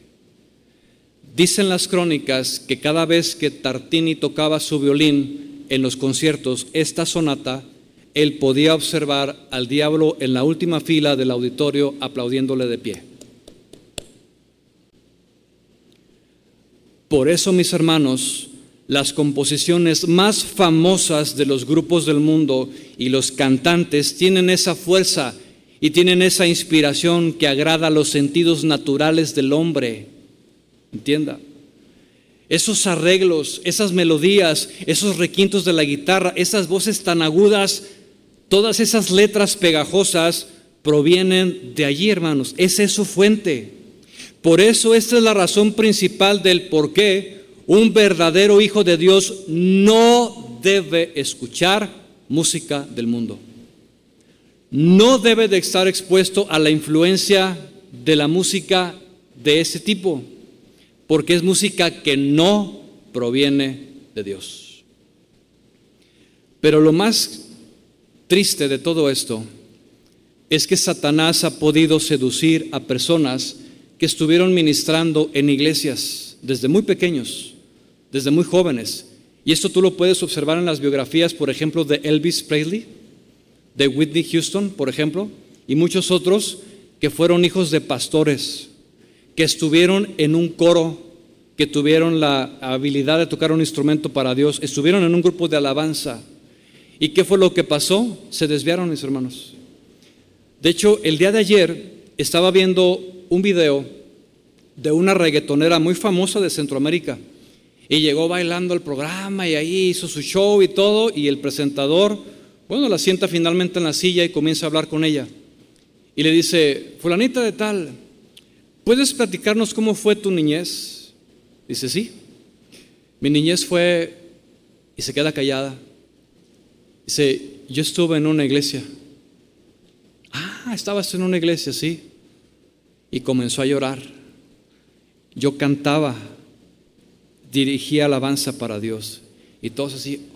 Speaker 1: Dicen las crónicas que cada vez que Tartini tocaba su violín en los conciertos, esta sonata, él podía observar al diablo en la última fila del auditorio aplaudiéndole de pie. Por eso, mis hermanos, las composiciones más famosas de los grupos del mundo y los cantantes tienen esa fuerza y tienen esa inspiración que agrada a los sentidos naturales del hombre Entienda. Esos arreglos, esas melodías, esos requintos de la guitarra, esas voces tan agudas, todas esas letras pegajosas provienen de allí, hermanos. Esa es su fuente. Por eso esta es la razón principal del por qué un verdadero hijo de Dios no debe escuchar música del mundo. No debe de estar expuesto a la influencia de la música de ese tipo porque es música que no proviene de Dios. Pero lo más triste de todo esto es que Satanás ha podido seducir a personas que estuvieron ministrando en iglesias desde muy pequeños, desde muy jóvenes. Y esto tú lo puedes observar en las biografías, por ejemplo, de Elvis Presley, de Whitney Houston, por ejemplo, y muchos otros que fueron hijos de pastores, que estuvieron en un coro que tuvieron la habilidad de tocar un instrumento para Dios, estuvieron en un grupo de alabanza. ¿Y qué fue lo que pasó? Se desviaron, mis hermanos. De hecho, el día de ayer estaba viendo un video de una reggaetonera muy famosa de Centroamérica. Y llegó bailando el programa y ahí hizo su show y todo. Y el presentador, bueno, la sienta finalmente en la silla y comienza a hablar con ella. Y le dice, fulanita de tal, ¿puedes platicarnos cómo fue tu niñez? Dice, sí. Mi niñez fue, y se queda callada. Dice, yo estuve en una iglesia. Ah, estabas en una iglesia, sí. Y comenzó a llorar. Yo cantaba, dirigía alabanza para Dios. Y todos así,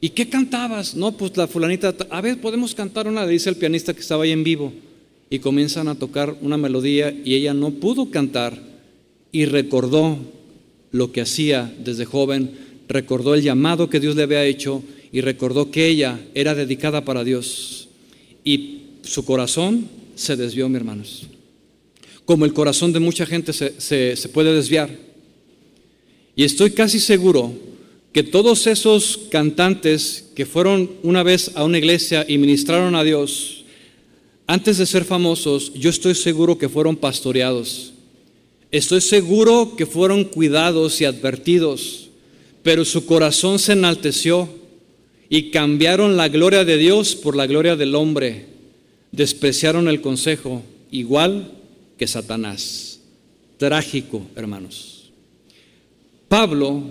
Speaker 1: ¿y qué cantabas? No, pues la fulanita, a ver, podemos cantar una, dice el pianista que estaba ahí en vivo. Y comienzan a tocar una melodía y ella no pudo cantar y recordó lo que hacía desde joven, recordó el llamado que Dios le había hecho y recordó que ella era dedicada para Dios. Y su corazón se desvió, mis hermanos. Como el corazón de mucha gente se, se puede desviar. Y estoy casi seguro que todos esos cantantes que fueron una vez a una iglesia y ministraron a Dios, antes de ser famosos, yo estoy seguro que fueron pastoreados Estoy seguro que fueron cuidados y advertidos, pero su corazón se enalteció y cambiaron la gloria de Dios por la gloria del hombre. Despreciaron el consejo, igual que Satanás. Trágico, hermanos. Pablo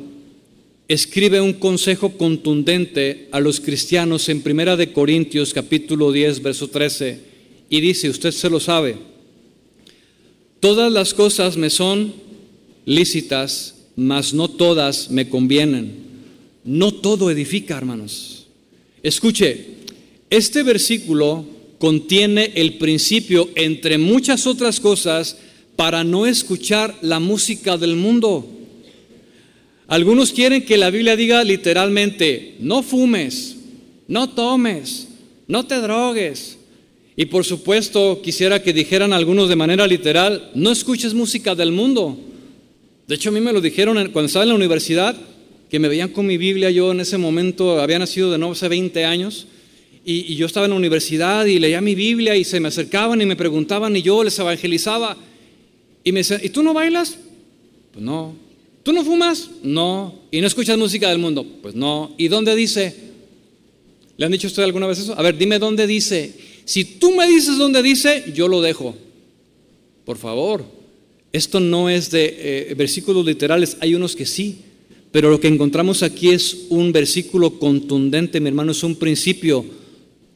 Speaker 1: escribe un consejo contundente a los cristianos en Primera de Corintios capítulo 10, verso 13 y dice, usted se lo sabe, Todas las cosas me son lícitas, mas no todas me convienen. No todo edifica, hermanos. Escuche, este versículo contiene el principio, entre muchas otras cosas, para no escuchar la música del mundo. Algunos quieren que la Biblia diga literalmente, no fumes, no tomes, no te drogues, y por supuesto quisiera que dijeran algunos de manera literal, no escuches música del mundo. De hecho a mí me lo dijeron cuando estaba en la universidad, que me veían con mi Biblia, yo en ese momento había nacido de nuevo hace 20 años, y, yo estaba en la universidad y leía mi Biblia y se me acercaban y me preguntaban y yo les evangelizaba. Y me decían, ¿y tú no bailas? Pues no. ¿Tú no fumas? No. ¿Y no escuchas música del mundo? Pues no. ¿Y dónde dice? ¿Le han dicho usted alguna vez eso? A ver, dime dónde dice. Si tú me dices dónde dice, yo lo dejo. Por favor, esto no es de eh, versículos literales, hay unos que sí, pero lo que encontramos aquí es un versículo contundente, mi hermano, es un principio.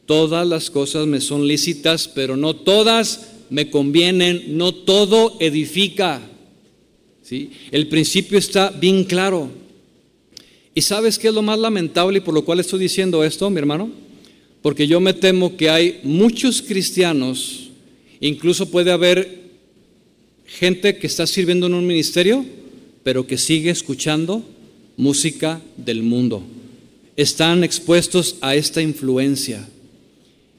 Speaker 1: Todas las cosas me son lícitas, pero no todas me convienen, no todo edifica. ¿Sí? El principio está bien claro. ¿Y sabes qué es lo más lamentable y por lo cual estoy diciendo esto, mi hermano? porque yo me temo que hay muchos cristianos, incluso puede haber gente que está sirviendo en un ministerio, pero que sigue escuchando música del mundo. Están expuestos a esta influencia.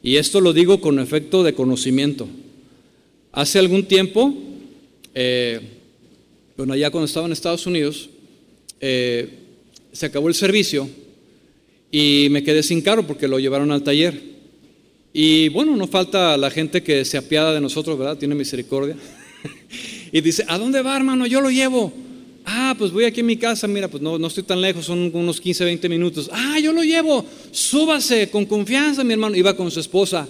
Speaker 1: Y esto lo digo con efecto de conocimiento. Hace algún tiempo, eh, bueno, allá cuando estaba en Estados Unidos, eh, se acabó el servicio y me quedé sin carro porque lo llevaron al taller. Y bueno, no falta la gente que se apiada de nosotros, ¿verdad? Tiene misericordia. y dice, ¿a dónde va, hermano? Yo lo llevo. Ah, pues voy aquí a mi casa, mira, pues no, no estoy tan lejos, son unos 15, 20 minutos. Ah, yo lo llevo, súbase con confianza, mi hermano. Iba con su esposa.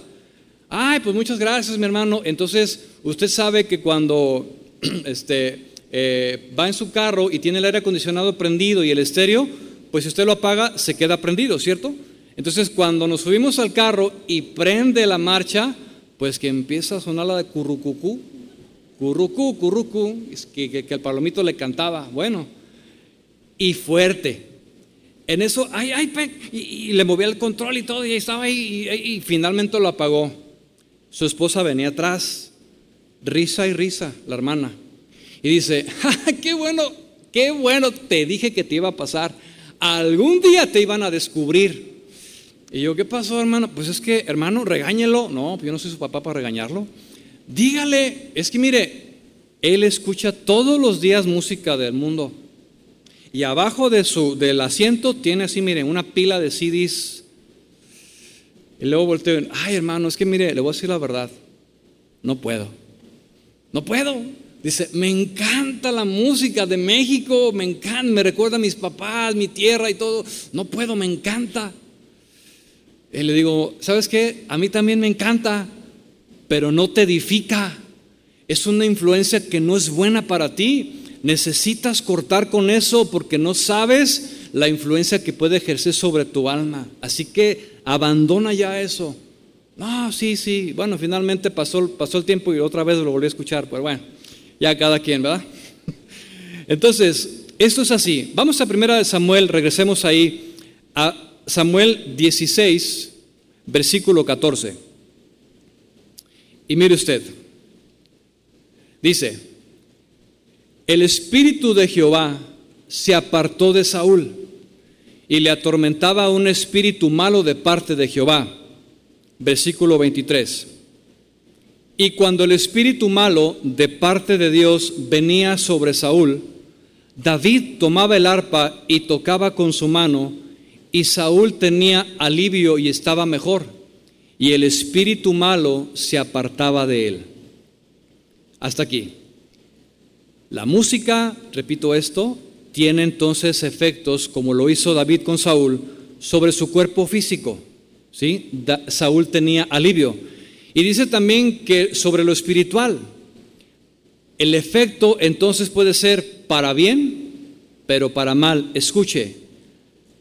Speaker 1: Ay, pues muchas gracias, mi hermano. Entonces, usted sabe que cuando este, eh, va en su carro y tiene el aire acondicionado prendido y el estéreo, pues si usted lo apaga, se queda prendido, ¿cierto? Entonces cuando nos subimos al carro y prende la marcha, pues que empieza a sonar la de currucucú, currucú, currucú, que, el palomito le cantaba, bueno, y fuerte. En eso, ay, ay, y, le movía el control y todo, y estaba ahí, y, y finalmente lo apagó. Su esposa venía atrás, risa y risa, la hermana. Y dice, qué bueno, qué bueno, te dije que te iba a pasar algún día te iban a descubrir. Y yo, ¿qué pasó, hermano? Pues es que, hermano, regáñelo. No, yo no soy su papá para regañarlo. Dígale, es que mire, él escucha todos los días música del mundo. Y abajo de su, del asiento tiene así, miren, una pila de CDs. Y luego volteo, ay hermano, es que mire, le voy a decir la verdad, no puedo, no puedo. Dice, me encanta la música de México, me encanta, me recuerda a mis papás, mi tierra y todo. No puedo, me encanta. Y le digo, ¿sabes qué? A mí también me encanta, pero no te edifica. Es una influencia que no es buena para ti. Necesitas cortar con eso porque no sabes la influencia que puede ejercer sobre tu alma. Así que abandona ya eso. No, sí, sí. Bueno, finalmente pasó, pasó el tiempo y otra vez lo volví a escuchar. Pero bueno, ya cada quien, ¿verdad? Entonces, esto es así. Vamos a primera de Samuel, regresemos ahí a Samuel 16, versículo 14. Y mire usted, dice, el espíritu de Jehová se apartó de Saúl y le atormentaba un espíritu malo de parte de Jehová. Versículo 23. Y cuando el espíritu malo de parte de Dios venía sobre Saúl, David tomaba el arpa y tocaba con su mano, y Saúl tenía alivio y estaba mejor, y el espíritu malo se apartaba de él. Hasta aquí. La música, repito esto, tiene entonces efectos, como lo hizo David con Saúl, sobre su cuerpo físico. ¿sí? Saúl tenía alivio. Y dice también que sobre lo espiritual, el efecto entonces puede ser para bien, pero para mal. Escuche,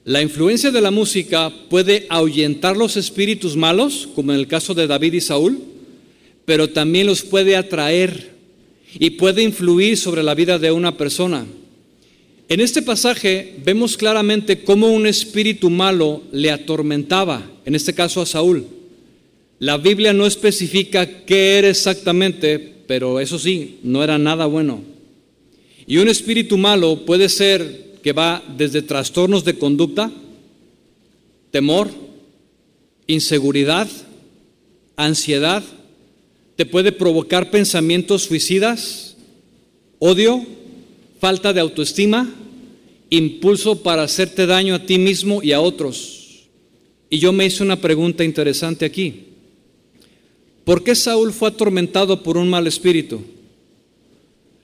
Speaker 1: la influencia de la música puede ahuyentar los espíritus malos, como en el caso de David y Saúl, pero también los puede atraer y puede influir sobre la vida de una persona. En este pasaje vemos claramente cómo un espíritu malo le atormentaba, en este caso a Saúl. La Biblia no especifica qué era exactamente, pero eso sí, no era nada bueno. Y un espíritu malo puede ser que va desde trastornos de conducta, temor, inseguridad, ansiedad, te puede provocar pensamientos suicidas, odio, falta de autoestima, impulso para hacerte daño a ti mismo y a otros. Y yo me hice una pregunta interesante aquí. ¿Por qué Saúl fue atormentado por un mal espíritu?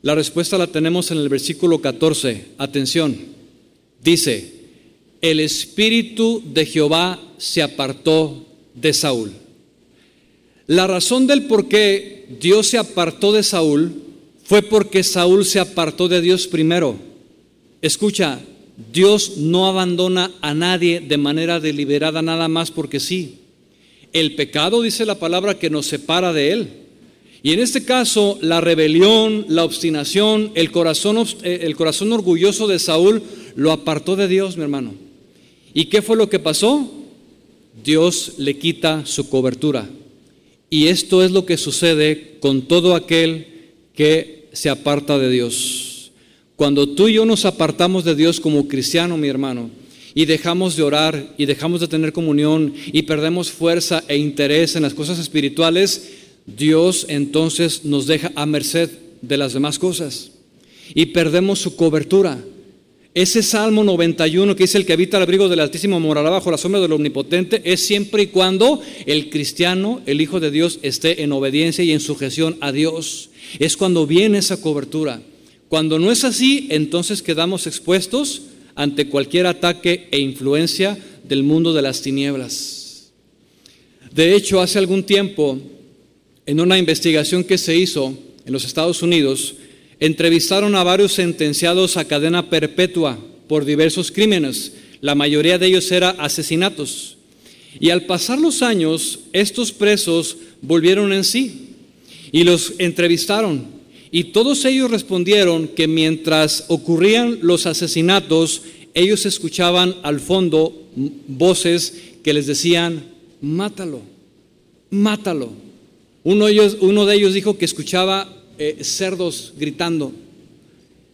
Speaker 1: La respuesta la tenemos en el versículo 14. Atención. Dice, el espíritu de Jehová se apartó de Saúl. La razón del por qué Dios se apartó de Saúl fue porque Saúl se apartó de Dios primero. Escucha, Dios no abandona a nadie de manera deliberada nada más porque sí. El pecado dice la palabra que nos separa de Él. Y en este caso, la rebelión, la obstinación, el corazón, eh, el corazón orgulloso de Saúl lo apartó de Dios, mi hermano. ¿Y qué fue lo que pasó? Dios le quita su cobertura. Y esto es lo que sucede con todo aquel que se aparta de Dios. Cuando tú y yo nos apartamos de Dios como cristiano, mi hermano, y dejamos de orar y dejamos de tener comunión y perdemos fuerza e interés en las cosas espirituales, Dios entonces nos deja a merced de las demás cosas y perdemos su cobertura. Ese Salmo 91 que dice el que habita al abrigo del Altísimo morará bajo la sombra del Omnipotente es siempre y cuando el cristiano, el Hijo de Dios, esté en obediencia y en sujeción a Dios. Es cuando viene esa cobertura. Cuando no es así, entonces quedamos expuestos ante cualquier ataque e influencia del mundo de las tinieblas. De hecho, hace algún tiempo, en una investigación que se hizo en los Estados Unidos, entrevistaron a varios sentenciados a cadena perpetua por diversos crímenes. La mayoría de ellos eran asesinatos. Y al pasar los años, estos presos volvieron en sí y los entrevistaron y todos ellos respondieron que mientras ocurrían los asesinatos, ellos escuchaban al fondo voces que les decían, mátalo, mátalo. Uno de ellos, uno de ellos dijo que escuchaba eh, cerdos gritando.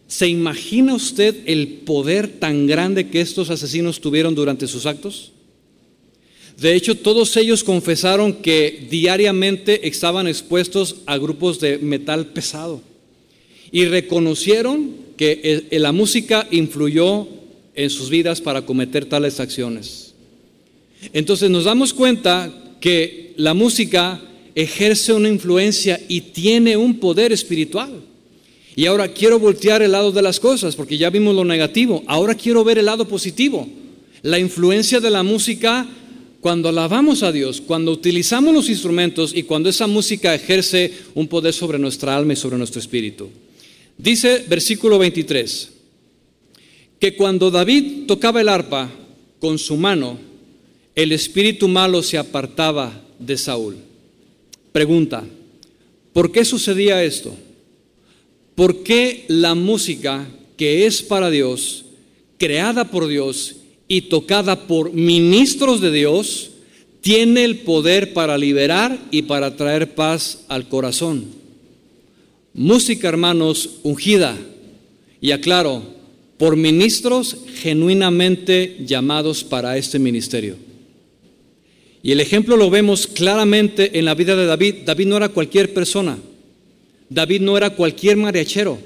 Speaker 1: ¿Se imagina usted el poder tan grande que estos asesinos tuvieron durante sus actos? De hecho, todos ellos confesaron que diariamente estaban expuestos a grupos de metal pesado y reconocieron que la música influyó en sus vidas para cometer tales acciones. Entonces nos damos cuenta que la música ejerce una influencia y tiene un poder espiritual. Y ahora quiero voltear el lado de las cosas, porque ya vimos lo negativo. Ahora quiero ver el lado positivo. La influencia de la música cuando alabamos a Dios, cuando utilizamos los instrumentos y cuando esa música ejerce un poder sobre nuestra alma y sobre nuestro espíritu. Dice versículo 23, que cuando David tocaba el arpa con su mano, el espíritu malo se apartaba de Saúl. Pregunta, ¿por qué sucedía esto? ¿Por qué la música que es para Dios, creada por Dios y tocada por ministros de Dios, tiene el poder para liberar y para traer paz al corazón. Música, hermanos, ungida, y aclaro, por ministros genuinamente llamados para este ministerio. Y el ejemplo lo vemos claramente en la vida de David. David no era cualquier persona. David no era cualquier mariachero.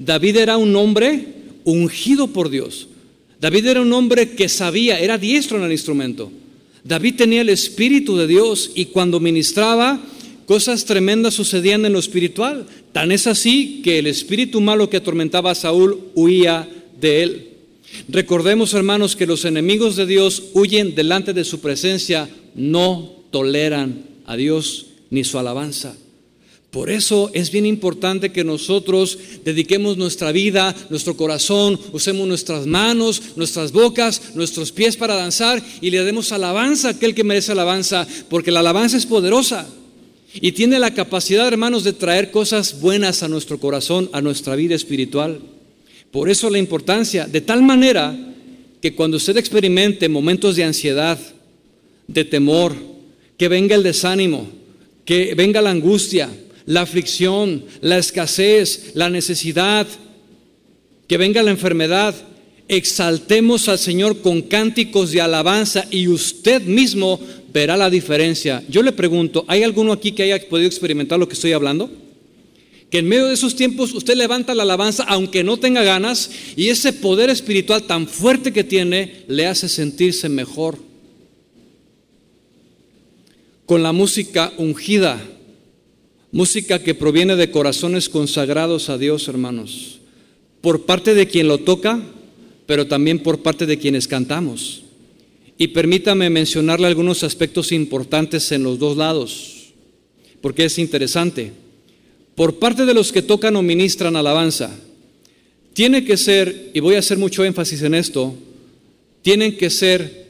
Speaker 1: David era un hombre ungido por Dios. David era un hombre que sabía, era diestro en el instrumento. David tenía el Espíritu de Dios y cuando ministraba, cosas tremendas sucedían en lo espiritual. Tan es así que el espíritu malo que atormentaba a Saúl huía de él. Recordemos, hermanos, que los enemigos de Dios huyen delante de su presencia, no toleran a Dios ni su alabanza. Por eso es bien importante que nosotros dediquemos nuestra vida, nuestro corazón, usemos nuestras manos, nuestras bocas, nuestros pies para danzar y le demos alabanza a aquel que merece alabanza, porque la alabanza es poderosa y tiene la capacidad, hermanos, de traer cosas buenas a nuestro corazón, a nuestra vida espiritual. Por eso la importancia, de tal manera que cuando usted experimente momentos de ansiedad, de temor, que venga el desánimo, que venga la angustia, la aflicción, la escasez, la necesidad, que venga la enfermedad, exaltemos al Señor con cánticos de alabanza y usted mismo verá la diferencia. Yo le pregunto, ¿hay alguno aquí que haya podido experimentar lo que estoy hablando? Que en medio de esos tiempos usted levanta la alabanza aunque no tenga ganas y ese poder espiritual tan fuerte que tiene le hace sentirse mejor. Con la música ungida Música que proviene de corazones consagrados a Dios, hermanos, por parte de quien lo toca, pero también por parte de quienes cantamos. Y permítame mencionarle algunos aspectos importantes en los dos lados, porque es interesante. Por parte de los que tocan o ministran alabanza, tiene que ser, y voy a hacer mucho énfasis en esto, tienen que ser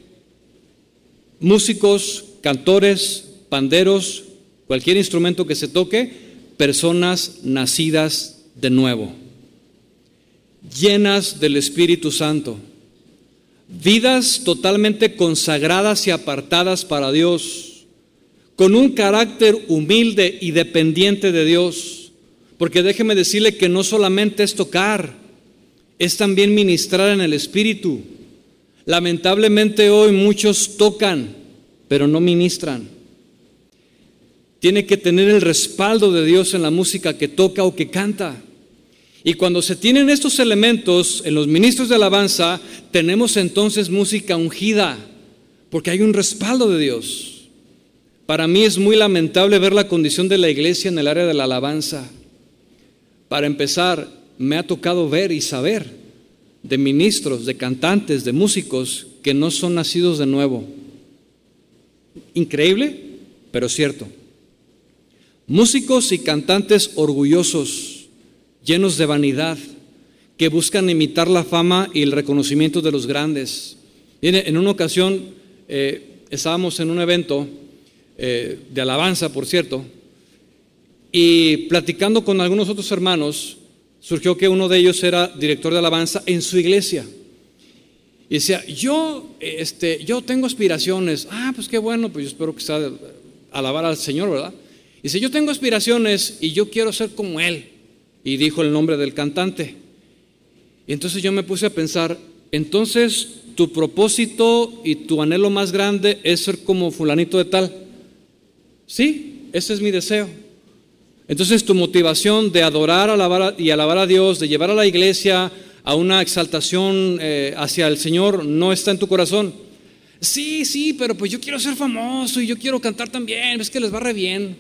Speaker 1: músicos, cantores, panderos, cualquier instrumento que se toque, personas nacidas de nuevo, llenas del Espíritu Santo, vidas totalmente consagradas y apartadas para Dios, con un carácter humilde y dependiente de Dios, porque déjeme decirle que no solamente es tocar, es también ministrar en el Espíritu. Lamentablemente hoy muchos tocan, pero no ministran tiene que tener el respaldo de Dios en la música que toca o que canta. Y cuando se tienen estos elementos en los ministros de alabanza, tenemos entonces música ungida, porque hay un respaldo de Dios. Para mí es muy lamentable ver la condición de la iglesia en el área de la alabanza. Para empezar, me ha tocado ver y saber de ministros, de cantantes, de músicos que no son nacidos de nuevo. Increíble, pero cierto. Músicos y cantantes orgullosos, llenos de vanidad, que buscan imitar la fama y el reconocimiento de los grandes. en una ocasión eh, estábamos en un evento eh, de alabanza, por cierto, y platicando con algunos otros hermanos, surgió que uno de ellos era director de alabanza en su iglesia. Y decía, yo, este, yo tengo aspiraciones. Ah, pues qué bueno, pues yo espero que sea alabar al Señor, ¿verdad? Dice, yo tengo aspiraciones y yo quiero ser como él. Y dijo el nombre del cantante. Y entonces yo me puse a pensar, entonces tu propósito y tu anhelo más grande es ser como fulanito de tal. Sí, ese es mi deseo. Entonces tu motivación de adorar alabar y alabar a Dios, de llevar a la iglesia a una exaltación eh, hacia el Señor, no está en tu corazón. Sí, sí, pero pues yo quiero ser famoso y yo quiero cantar también, es que les va re bien.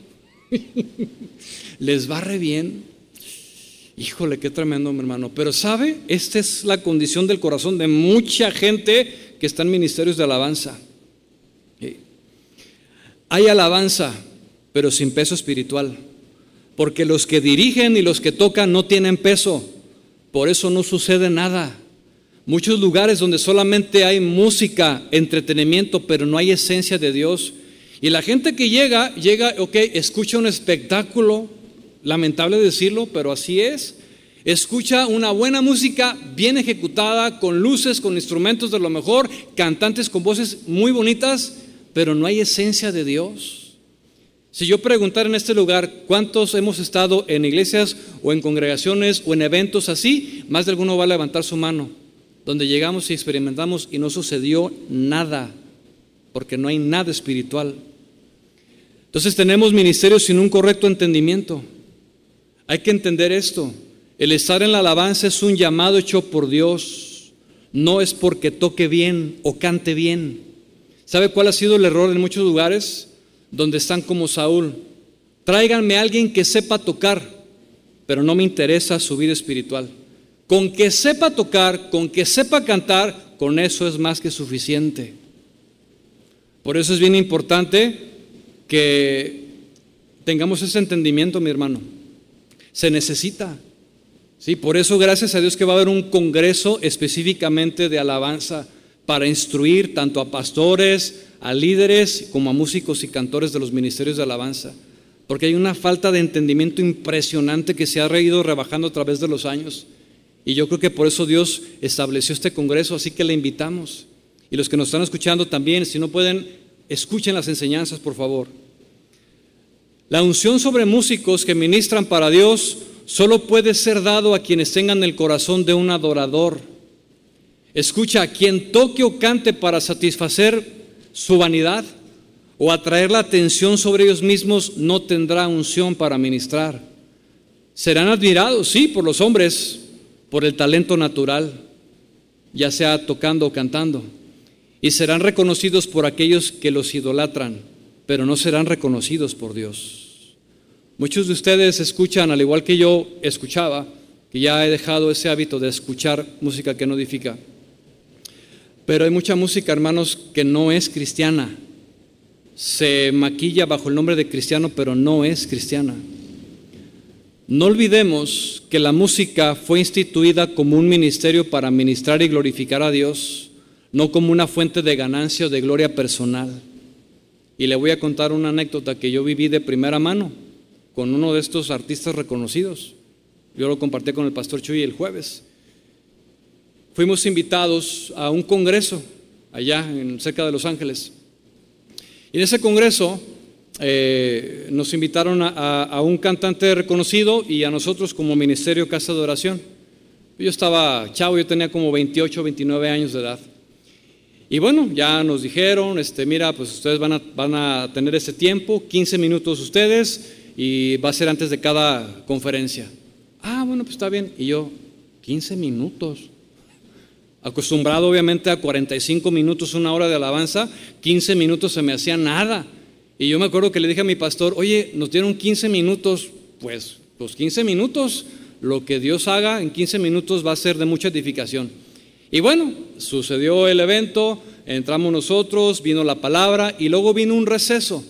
Speaker 1: les va re bien. Híjole, qué tremendo, mi hermano. Pero sabe, esta es la condición del corazón de mucha gente que está en ministerios de alabanza. Hay alabanza, pero sin peso espiritual. Porque los que dirigen y los que tocan no tienen peso. Por eso no sucede nada. Muchos lugares donde solamente hay música, entretenimiento, pero no hay esencia de Dios. Y la gente que llega, llega, ok, escucha un espectáculo, lamentable decirlo, pero así es. Escucha una buena música bien ejecutada, con luces, con instrumentos de lo mejor, cantantes con voces muy bonitas, pero no hay esencia de Dios. Si yo preguntara en este lugar cuántos hemos estado en iglesias o en congregaciones o en eventos así, más de alguno va a levantar su mano, donde llegamos y experimentamos y no sucedió nada, porque no hay nada espiritual. Entonces tenemos ministerios sin un correcto entendimiento. Hay que entender esto. El estar en la alabanza es un llamado hecho por Dios, no es porque toque bien o cante bien. ¿Sabe cuál ha sido el error en muchos lugares? Donde están como Saúl. Tráiganme a alguien que sepa tocar, pero no me interesa su vida espiritual. Con que sepa tocar, con que sepa cantar, con eso es más que suficiente. Por eso es bien importante que tengamos ese entendimiento, mi hermano. Se necesita. Sí, por eso gracias a Dios que va a haber un congreso específicamente de alabanza para instruir tanto a pastores, a líderes, como a músicos y cantores de los ministerios de alabanza. Porque hay una falta de entendimiento impresionante que se ha ido rebajando a través de los años. Y yo creo que por eso Dios estableció este congreso, así que le invitamos. Y los que nos están escuchando también, si no pueden, escuchen las enseñanzas, por favor. La unción sobre músicos que ministran para Dios solo puede ser dado a quienes tengan el corazón de un adorador. Escucha, quien toque o cante para satisfacer su vanidad o atraer la atención sobre ellos mismos no tendrá unción para ministrar. Serán admirados, sí, por los hombres, por el talento natural, ya sea tocando o cantando, y serán reconocidos por aquellos que los idolatran, pero no serán reconocidos por Dios. Muchos de ustedes escuchan, al igual que yo escuchaba, que ya he dejado ese hábito de escuchar música que no edifica. Pero hay mucha música, hermanos, que no es cristiana. Se maquilla bajo el nombre de cristiano, pero no es cristiana. No olvidemos que la música fue instituida como un ministerio para ministrar y glorificar a Dios, no como una fuente de ganancia o de gloria personal. Y le voy a contar una anécdota que yo viví de primera mano con uno de estos artistas reconocidos. Yo lo compartí con el pastor Chuy el jueves. Fuimos invitados a un congreso allá en, cerca de Los Ángeles. Y en ese congreso eh, nos invitaron a, a, un cantante reconocido y a nosotros como Ministerio Casa de Oración. Yo estaba chavo, yo tenía como 28, 29 años de edad. Y bueno, ya nos dijeron, este, mira, pues ustedes van a, van a tener ese tiempo, 15 minutos ustedes, y va a ser antes de cada conferencia. Ah, bueno, pues está bien. Y yo, 15 minutos. Acostumbrado obviamente a 45 minutos, una hora de alabanza, 15 minutos se me hacía nada. Y yo me acuerdo que le dije a mi pastor, oye, nos dieron 15 minutos, pues los 15 minutos, lo que Dios haga en 15 minutos va a ser de mucha edificación. Y bueno, sucedió el evento, entramos nosotros, vino la palabra y luego vino un receso.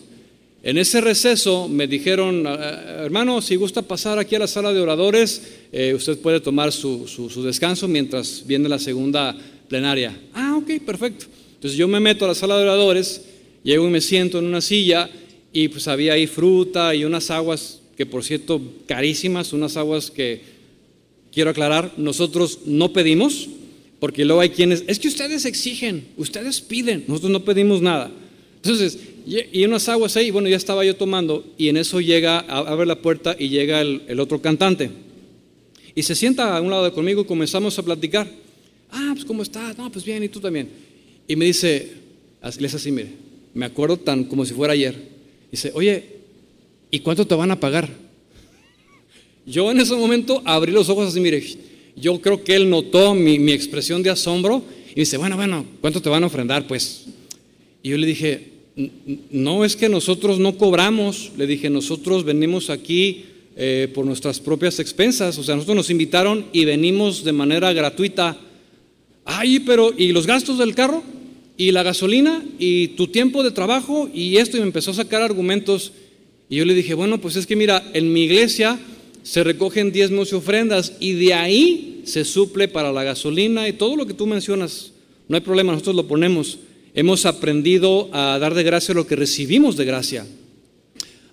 Speaker 1: En ese receso me dijeron, ah, ah, hermano, si gusta pasar aquí a la sala de oradores, eh, usted puede tomar su, descanso mientras viene la segunda plenaria. Ah, ok, perfecto. Entonces yo me meto a la sala de oradores, llego y me siento en una silla y pues había ahí fruta y unas aguas que por cierto carísimas, unas aguas que quiero aclarar, nosotros no pedimos, porque luego hay quienes, es que ustedes exigen, ustedes piden, nosotros no pedimos nada. Entonces, y unas aguas ahí, bueno, ya estaba yo tomando, y en eso llega, abre la puerta y llega el, otro cantante. Y se sienta a un lado de conmigo y comenzamos a platicar. Ah, pues ¿cómo estás? No, pues bien, y tú también. Y me dice, es así, mire, me acuerdo tan como si fuera ayer. Dice, oye, ¿y cuánto te van a pagar? Yo en ese momento abrí los ojos así, mire, yo creo que él notó mi, mi expresión de asombro y dice, bueno, bueno, ¿cuánto te van a ofrendar? Pues, y yo le dije, no es que nosotros no cobramos, le dije, nosotros venimos aquí eh, por nuestras propias expensas, o sea, nosotros nos invitaron y venimos de manera gratuita. Ay, pero ¿y los gastos del carro? ¿Y la gasolina? ¿Y tu tiempo de trabajo? Y esto, y me empezó a sacar argumentos. Y yo le dije, bueno, pues es que mira, en mi iglesia se recogen diezmos y ofrendas y de ahí se suple para la gasolina y todo lo que tú mencionas. No hay problema, nosotros lo ponemos. Hemos aprendido a dar de gracia lo que recibimos de gracia.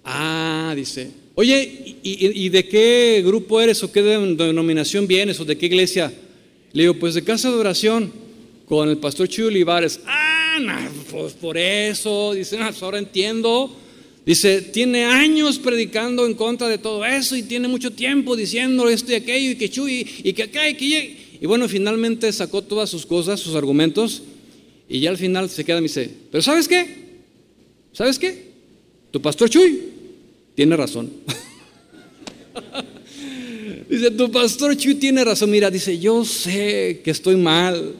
Speaker 1: Ah, dice, oye, ¿y, de qué grupo eres o qué denominación vienes o de qué iglesia? Le digo, pues de casa de oración con el pastor Chuy Olivares. Ah, pues por eso, dice, pues ahora entiendo. Dice, tiene años predicando en contra de todo eso y tiene mucho tiempo diciendo esto y aquello y que Chuy y que acá y que... Y bueno, finalmente sacó todas sus cosas, sus argumentos y ya al final se queda y dice, pero ¿sabes qué? ¿Sabes qué? Tu pastor Chuy tiene razón. dice, tu pastor Chuy tiene razón. Mira, dice, yo sé que estoy mal.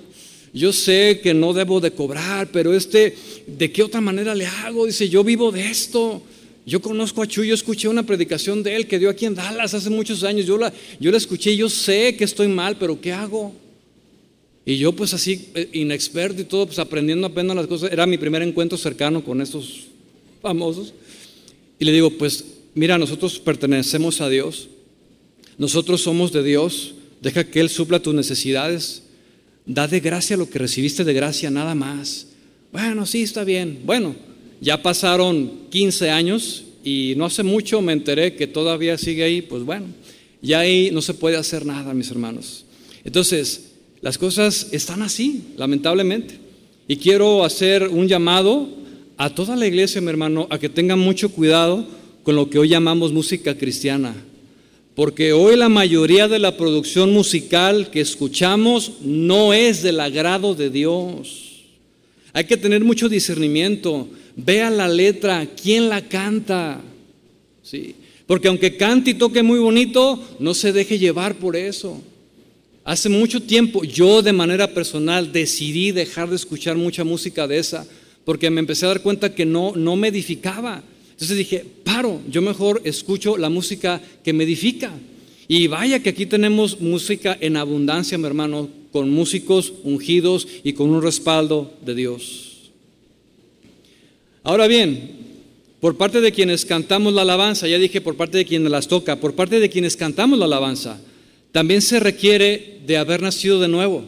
Speaker 1: Yo sé que no debo de cobrar, pero este, ¿de qué otra manera le hago? Dice, yo vivo de esto. Yo conozco a Chuy, yo escuché una predicación de él que dio aquí en Dallas hace muchos años. Yo la, yo la escuché, yo sé que estoy mal, pero ¿qué hago? Y yo pues así, eh, inexperto y todo, pues aprendiendo apenas las cosas. Era mi primer encuentro cercano con estos famosos. Y le digo, pues mira, nosotros pertenecemos a Dios, nosotros somos de Dios, deja que Él supla tus necesidades, da de gracia lo que recibiste de gracia, nada más. Bueno, sí, está bien. Bueno, ya pasaron 15 años y no hace mucho me enteré que todavía sigue ahí, pues bueno, ya ahí no se puede hacer nada, mis hermanos. Entonces, las cosas están así, lamentablemente. Y quiero hacer un llamado a toda la iglesia, mi hermano, a que tengan mucho cuidado con lo que hoy llamamos música cristiana. Porque hoy la mayoría de la producción musical que escuchamos no es del agrado de Dios. Hay que tener mucho discernimiento. Vea la letra, quién la canta. ¿Sí? Porque aunque cante y toque muy bonito, no se deje llevar por eso. Hace mucho tiempo yo de manera personal decidí dejar de escuchar mucha música de esa porque me empecé a dar cuenta que no, no me edificaba. Entonces dije, paro, yo mejor escucho la música que me edifica. Y vaya que aquí tenemos música en abundancia, mi hermano, con músicos ungidos y con un respaldo de Dios. Ahora bien, por parte de quienes cantamos la alabanza, ya dije por parte de quienes las toca, por parte de quienes cantamos la alabanza, también se requiere de haber nacido de nuevo.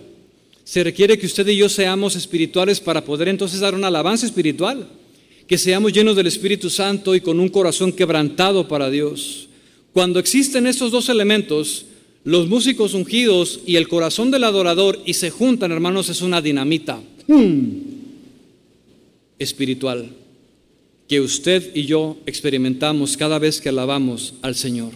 Speaker 1: Se requiere que usted y yo seamos espirituales para poder entonces dar una alabanza espiritual, que seamos llenos del Espíritu Santo y con un corazón quebrantado para Dios. Cuando existen estos dos elementos, los músicos ungidos y el corazón del adorador y se juntan, hermanos, es una dinamita espiritual que usted y yo experimentamos cada vez que alabamos al Señor.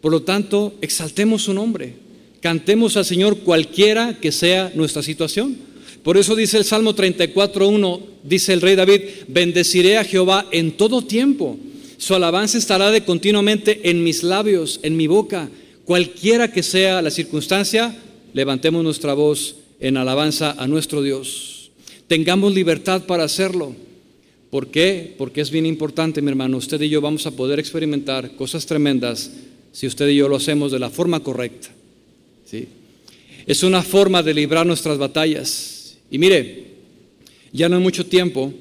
Speaker 1: Por lo tanto, exaltemos su nombre. Cantemos al Señor cualquiera que sea nuestra situación. Por eso dice el Salmo 34.1, dice el rey David, bendeciré a Jehová en todo tiempo. Su alabanza estará de continuamente en mis labios, en mi boca. Cualquiera que sea la circunstancia, levantemos nuestra voz en alabanza a nuestro Dios. Tengamos libertad para hacerlo. ¿Por qué? Porque es bien importante, mi hermano. Usted y yo vamos a poder experimentar cosas tremendas si usted y yo lo hacemos de la forma correcta. Es una forma de librar nuestras batallas. Y mire, ya no hay mucho tiempo,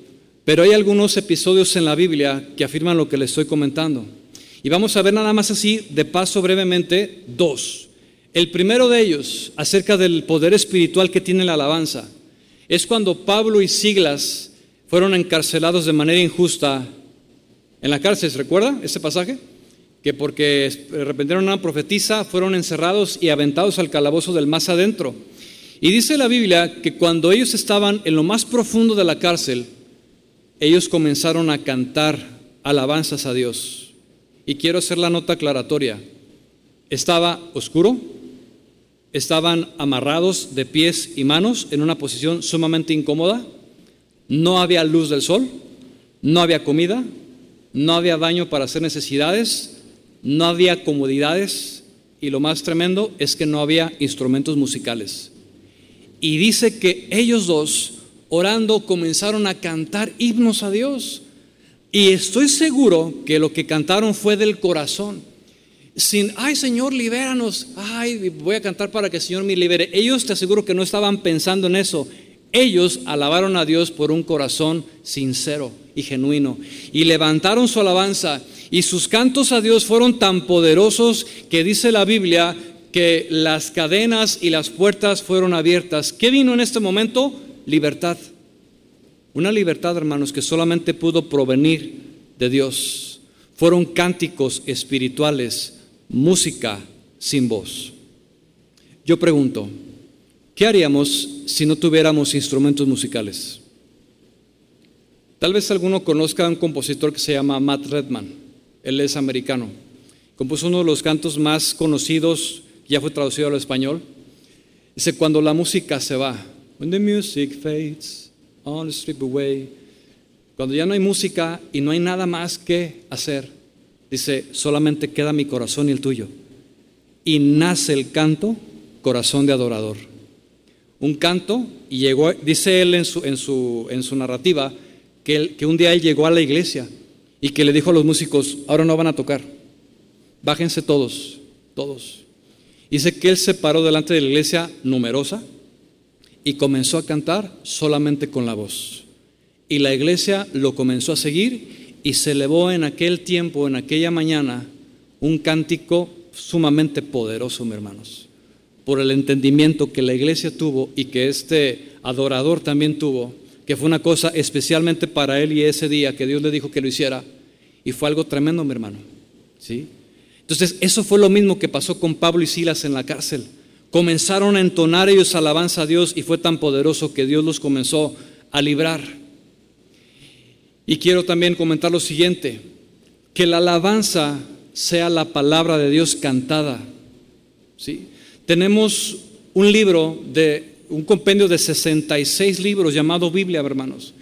Speaker 1: pero hay algunos episodios en la Biblia que afirman lo que le estoy comentando. Y vamos a ver nada más así, de paso brevemente, dos. El primero de ellos, acerca del poder espiritual que tiene la alabanza, es cuando Pablo y Siglas fueron encarcelados de manera injusta en la cárcel. ¿Se recuerda ese pasaje? que porque arrepentieron a una profetisa fueron encerrados y aventados al calabozo del más adentro. Y dice la Biblia que cuando ellos estaban en lo más profundo de la cárcel, ellos comenzaron a cantar alabanzas a Dios. Y quiero hacer la nota aclaratoria. Estaba oscuro, estaban amarrados de pies y manos en una posición sumamente incómoda, no había luz del sol, no había comida, no había baño para hacer necesidades, no había comodidades y lo más tremendo es que no había instrumentos musicales. Y dice que ellos dos, orando, comenzaron a cantar himnos a Dios. Y estoy seguro que lo que cantaron fue del corazón. Sin, ay Señor, libéranos. Ay, voy a cantar para que el Señor me libere. Ellos te aseguro que no estaban pensando en eso. Ellos alabaron a Dios por un corazón sincero y genuino. Y levantaron su alabanza. Y sus cantos a Dios fueron tan poderosos que dice la Biblia que las cadenas y las puertas fueron abiertas. ¿Qué vino en este momento? Libertad. Una libertad, hermanos, que solamente pudo provenir de Dios. Fueron cánticos espirituales, música sin voz. Yo pregunto, ¿qué haríamos si no tuviéramos instrumentos musicales? Tal vez alguno conozca a un compositor que se llama Matt Redman. Él es americano. Compuso uno de los cantos más conocidos, ya fue traducido al español. Dice, cuando la música se va, when the music fades strip away, cuando ya no hay música y no hay nada más que hacer, dice, solamente queda mi corazón y el tuyo. Y nace el canto, corazón de adorador. Un canto, y llegó, dice él en su, en su, en su narrativa, que, un día él llegó a la iglesia y que le dijo a los músicos, ahora no van a tocar, bájense todos, todos. Dice que él se paró delante de la iglesia numerosa y comenzó a cantar solamente con la voz. Y la iglesia lo comenzó a seguir y se elevó en aquel tiempo, en aquella mañana, un cántico sumamente poderoso, mis hermanos, por el entendimiento que la iglesia tuvo y que este adorador también tuvo que fue una cosa especialmente para él y ese día que Dios le dijo que lo hiciera. Y fue algo tremendo, mi hermano. ¿Sí? Entonces, eso fue lo mismo que pasó con Pablo y Silas en la cárcel. Comenzaron a entonar ellos alabanza a Dios y fue tan poderoso que Dios los comenzó a librar. Y quiero también comentar lo siguiente, que la alabanza sea la palabra de Dios cantada. ¿Sí? Tenemos un libro de un compendio de 66 libros llamado Biblia, hermanos.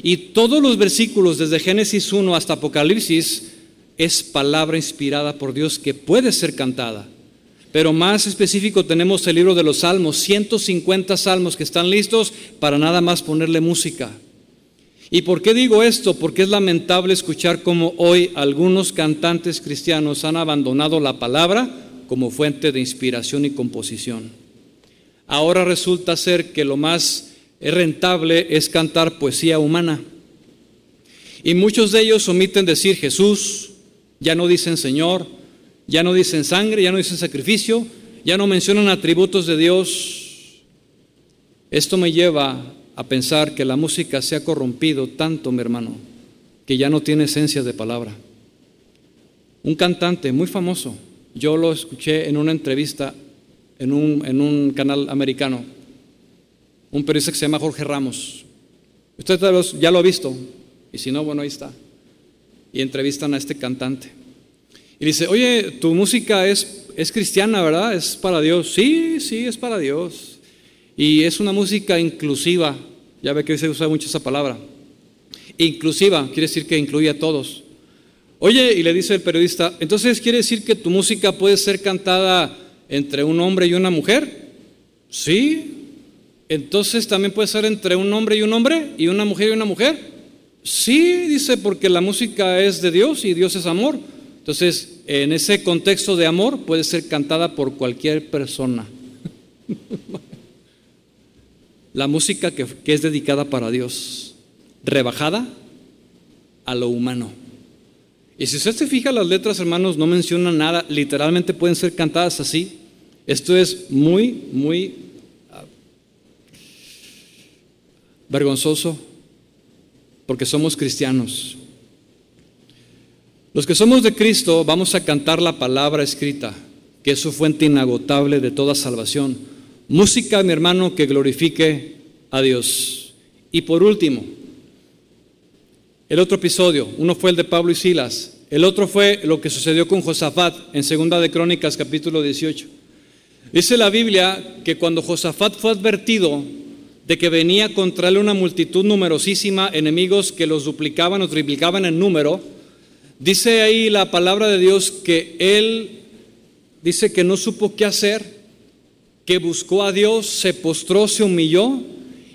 Speaker 1: Y todos los versículos, desde Génesis 1 hasta Apocalipsis, es palabra inspirada por Dios que puede ser cantada. Pero más específico tenemos el libro de los Salmos, 150 salmos que están listos para nada más ponerle música. ¿Y por qué digo esto? Porque es lamentable escuchar cómo hoy algunos cantantes cristianos han abandonado la palabra como fuente de inspiración y composición. Ahora resulta ser que lo más rentable es cantar poesía humana. Y muchos de ellos omiten decir Jesús, ya no dicen Señor, ya no dicen sangre, ya no dicen sacrificio, ya no mencionan atributos de Dios. Esto me lleva a pensar que la música se ha corrompido tanto, mi hermano, que ya no tiene esencia de palabra. Un cantante muy famoso, yo lo escuché en una entrevista en un, canal americano, un periodista que se llama Jorge Ramos. Usted ya lo ha visto, y si no, bueno, ahí está. Y entrevistan a este cantante. Y dice, oye, tu música es, es cristiana, ¿verdad? Es para Dios. Sí, sí, es para Dios. Y es una música inclusiva. Ya ve que se usa mucho esa palabra. Inclusiva, quiere decir que incluye a todos. Oye, y le dice el periodista, entonces quiere decir que tu música puede ser cantada entre un hombre y una mujer? Sí. Entonces también puede ser entre un hombre y un hombre y una mujer y una mujer. Sí, dice, porque la música es de Dios y Dios es amor. Entonces, en ese contexto de amor puede ser cantada por cualquier persona. la música que, que, es dedicada para Dios, rebajada a lo humano. Y si usted se fija, las letras, hermanos, no mencionan nada, literalmente pueden ser cantadas así. Esto es muy, muy ah, vergonzoso porque somos cristianos. Los que somos de Cristo vamos a cantar la palabra escrita, que es su fuente inagotable de toda salvación. Música, mi hermano, que glorifique a Dios. Y por último, el otro episodio, uno fue el de Pablo y Silas, el otro fue lo que sucedió con Josafat en Segunda de Crónicas capítulo 18. Dice la Biblia que cuando Josafat fue advertido de que venía contra él una multitud numerosísima, enemigos que los duplicaban o triplicaban en número, Dice ahí la palabra de Dios que él dice que no supo qué hacer, que buscó a Dios, se postró, se humilló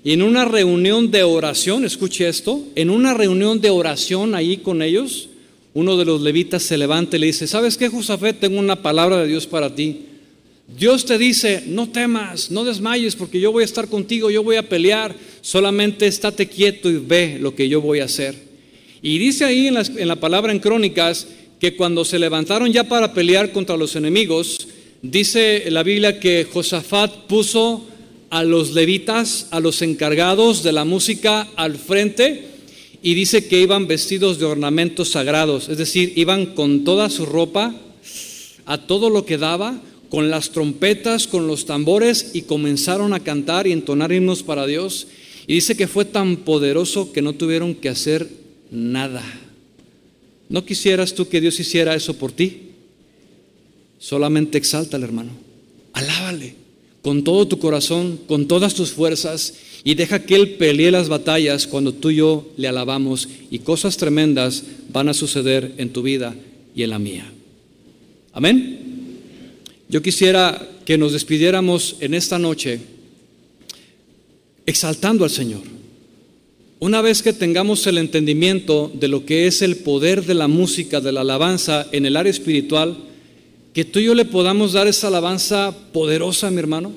Speaker 1: y en una reunión de oración, escuche esto, en una reunión de oración ahí con ellos, uno de los levitas se levanta y le dice, ¿sabes qué, Josafet? Tengo una palabra de Dios para ti. Dios te dice, no temas, no desmayes, porque yo voy a estar contigo, yo voy a pelear, solamente estate quieto y ve lo que yo voy a hacer. Y dice ahí en la, en la palabra en Crónicas que cuando se levantaron ya para pelear contra los enemigos, dice la Biblia que Josafat puso a los levitas, a los encargados de la música al frente y dice que iban vestidos de ornamentos sagrados, es decir, iban con toda su ropa, a todo lo que daba, con las trompetas, con los tambores y comenzaron a cantar y entonar himnos para Dios. Y dice que fue tan poderoso que no tuvieron que hacer nada. ¿No quisieras tú que Dios hiciera eso por ti? Solamente exáltale, hermano. Alábale con todo tu corazón, con todas tus fuerzas y deja que Él pelee las batallas cuando tú y yo le alabamos y cosas tremendas van a suceder en tu vida y en la mía. Amén. Yo quisiera que nos despidiéramos en esta noche exaltando al Señor. Una vez que tengamos el entendimiento de lo que es el poder de la música, de la alabanza en el área espiritual, que tú y yo le podamos dar esa alabanza poderosa, mi hermano,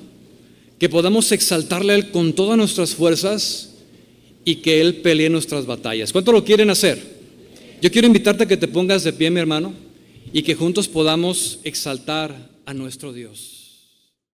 Speaker 1: que podamos exaltarle a Él con todas nuestras fuerzas y que Él pelee nuestras batallas. ¿Cuánto lo quieren hacer? Yo quiero invitarte a que te pongas de pie, mi hermano, y que juntos podamos exaltar a nuestro Dios.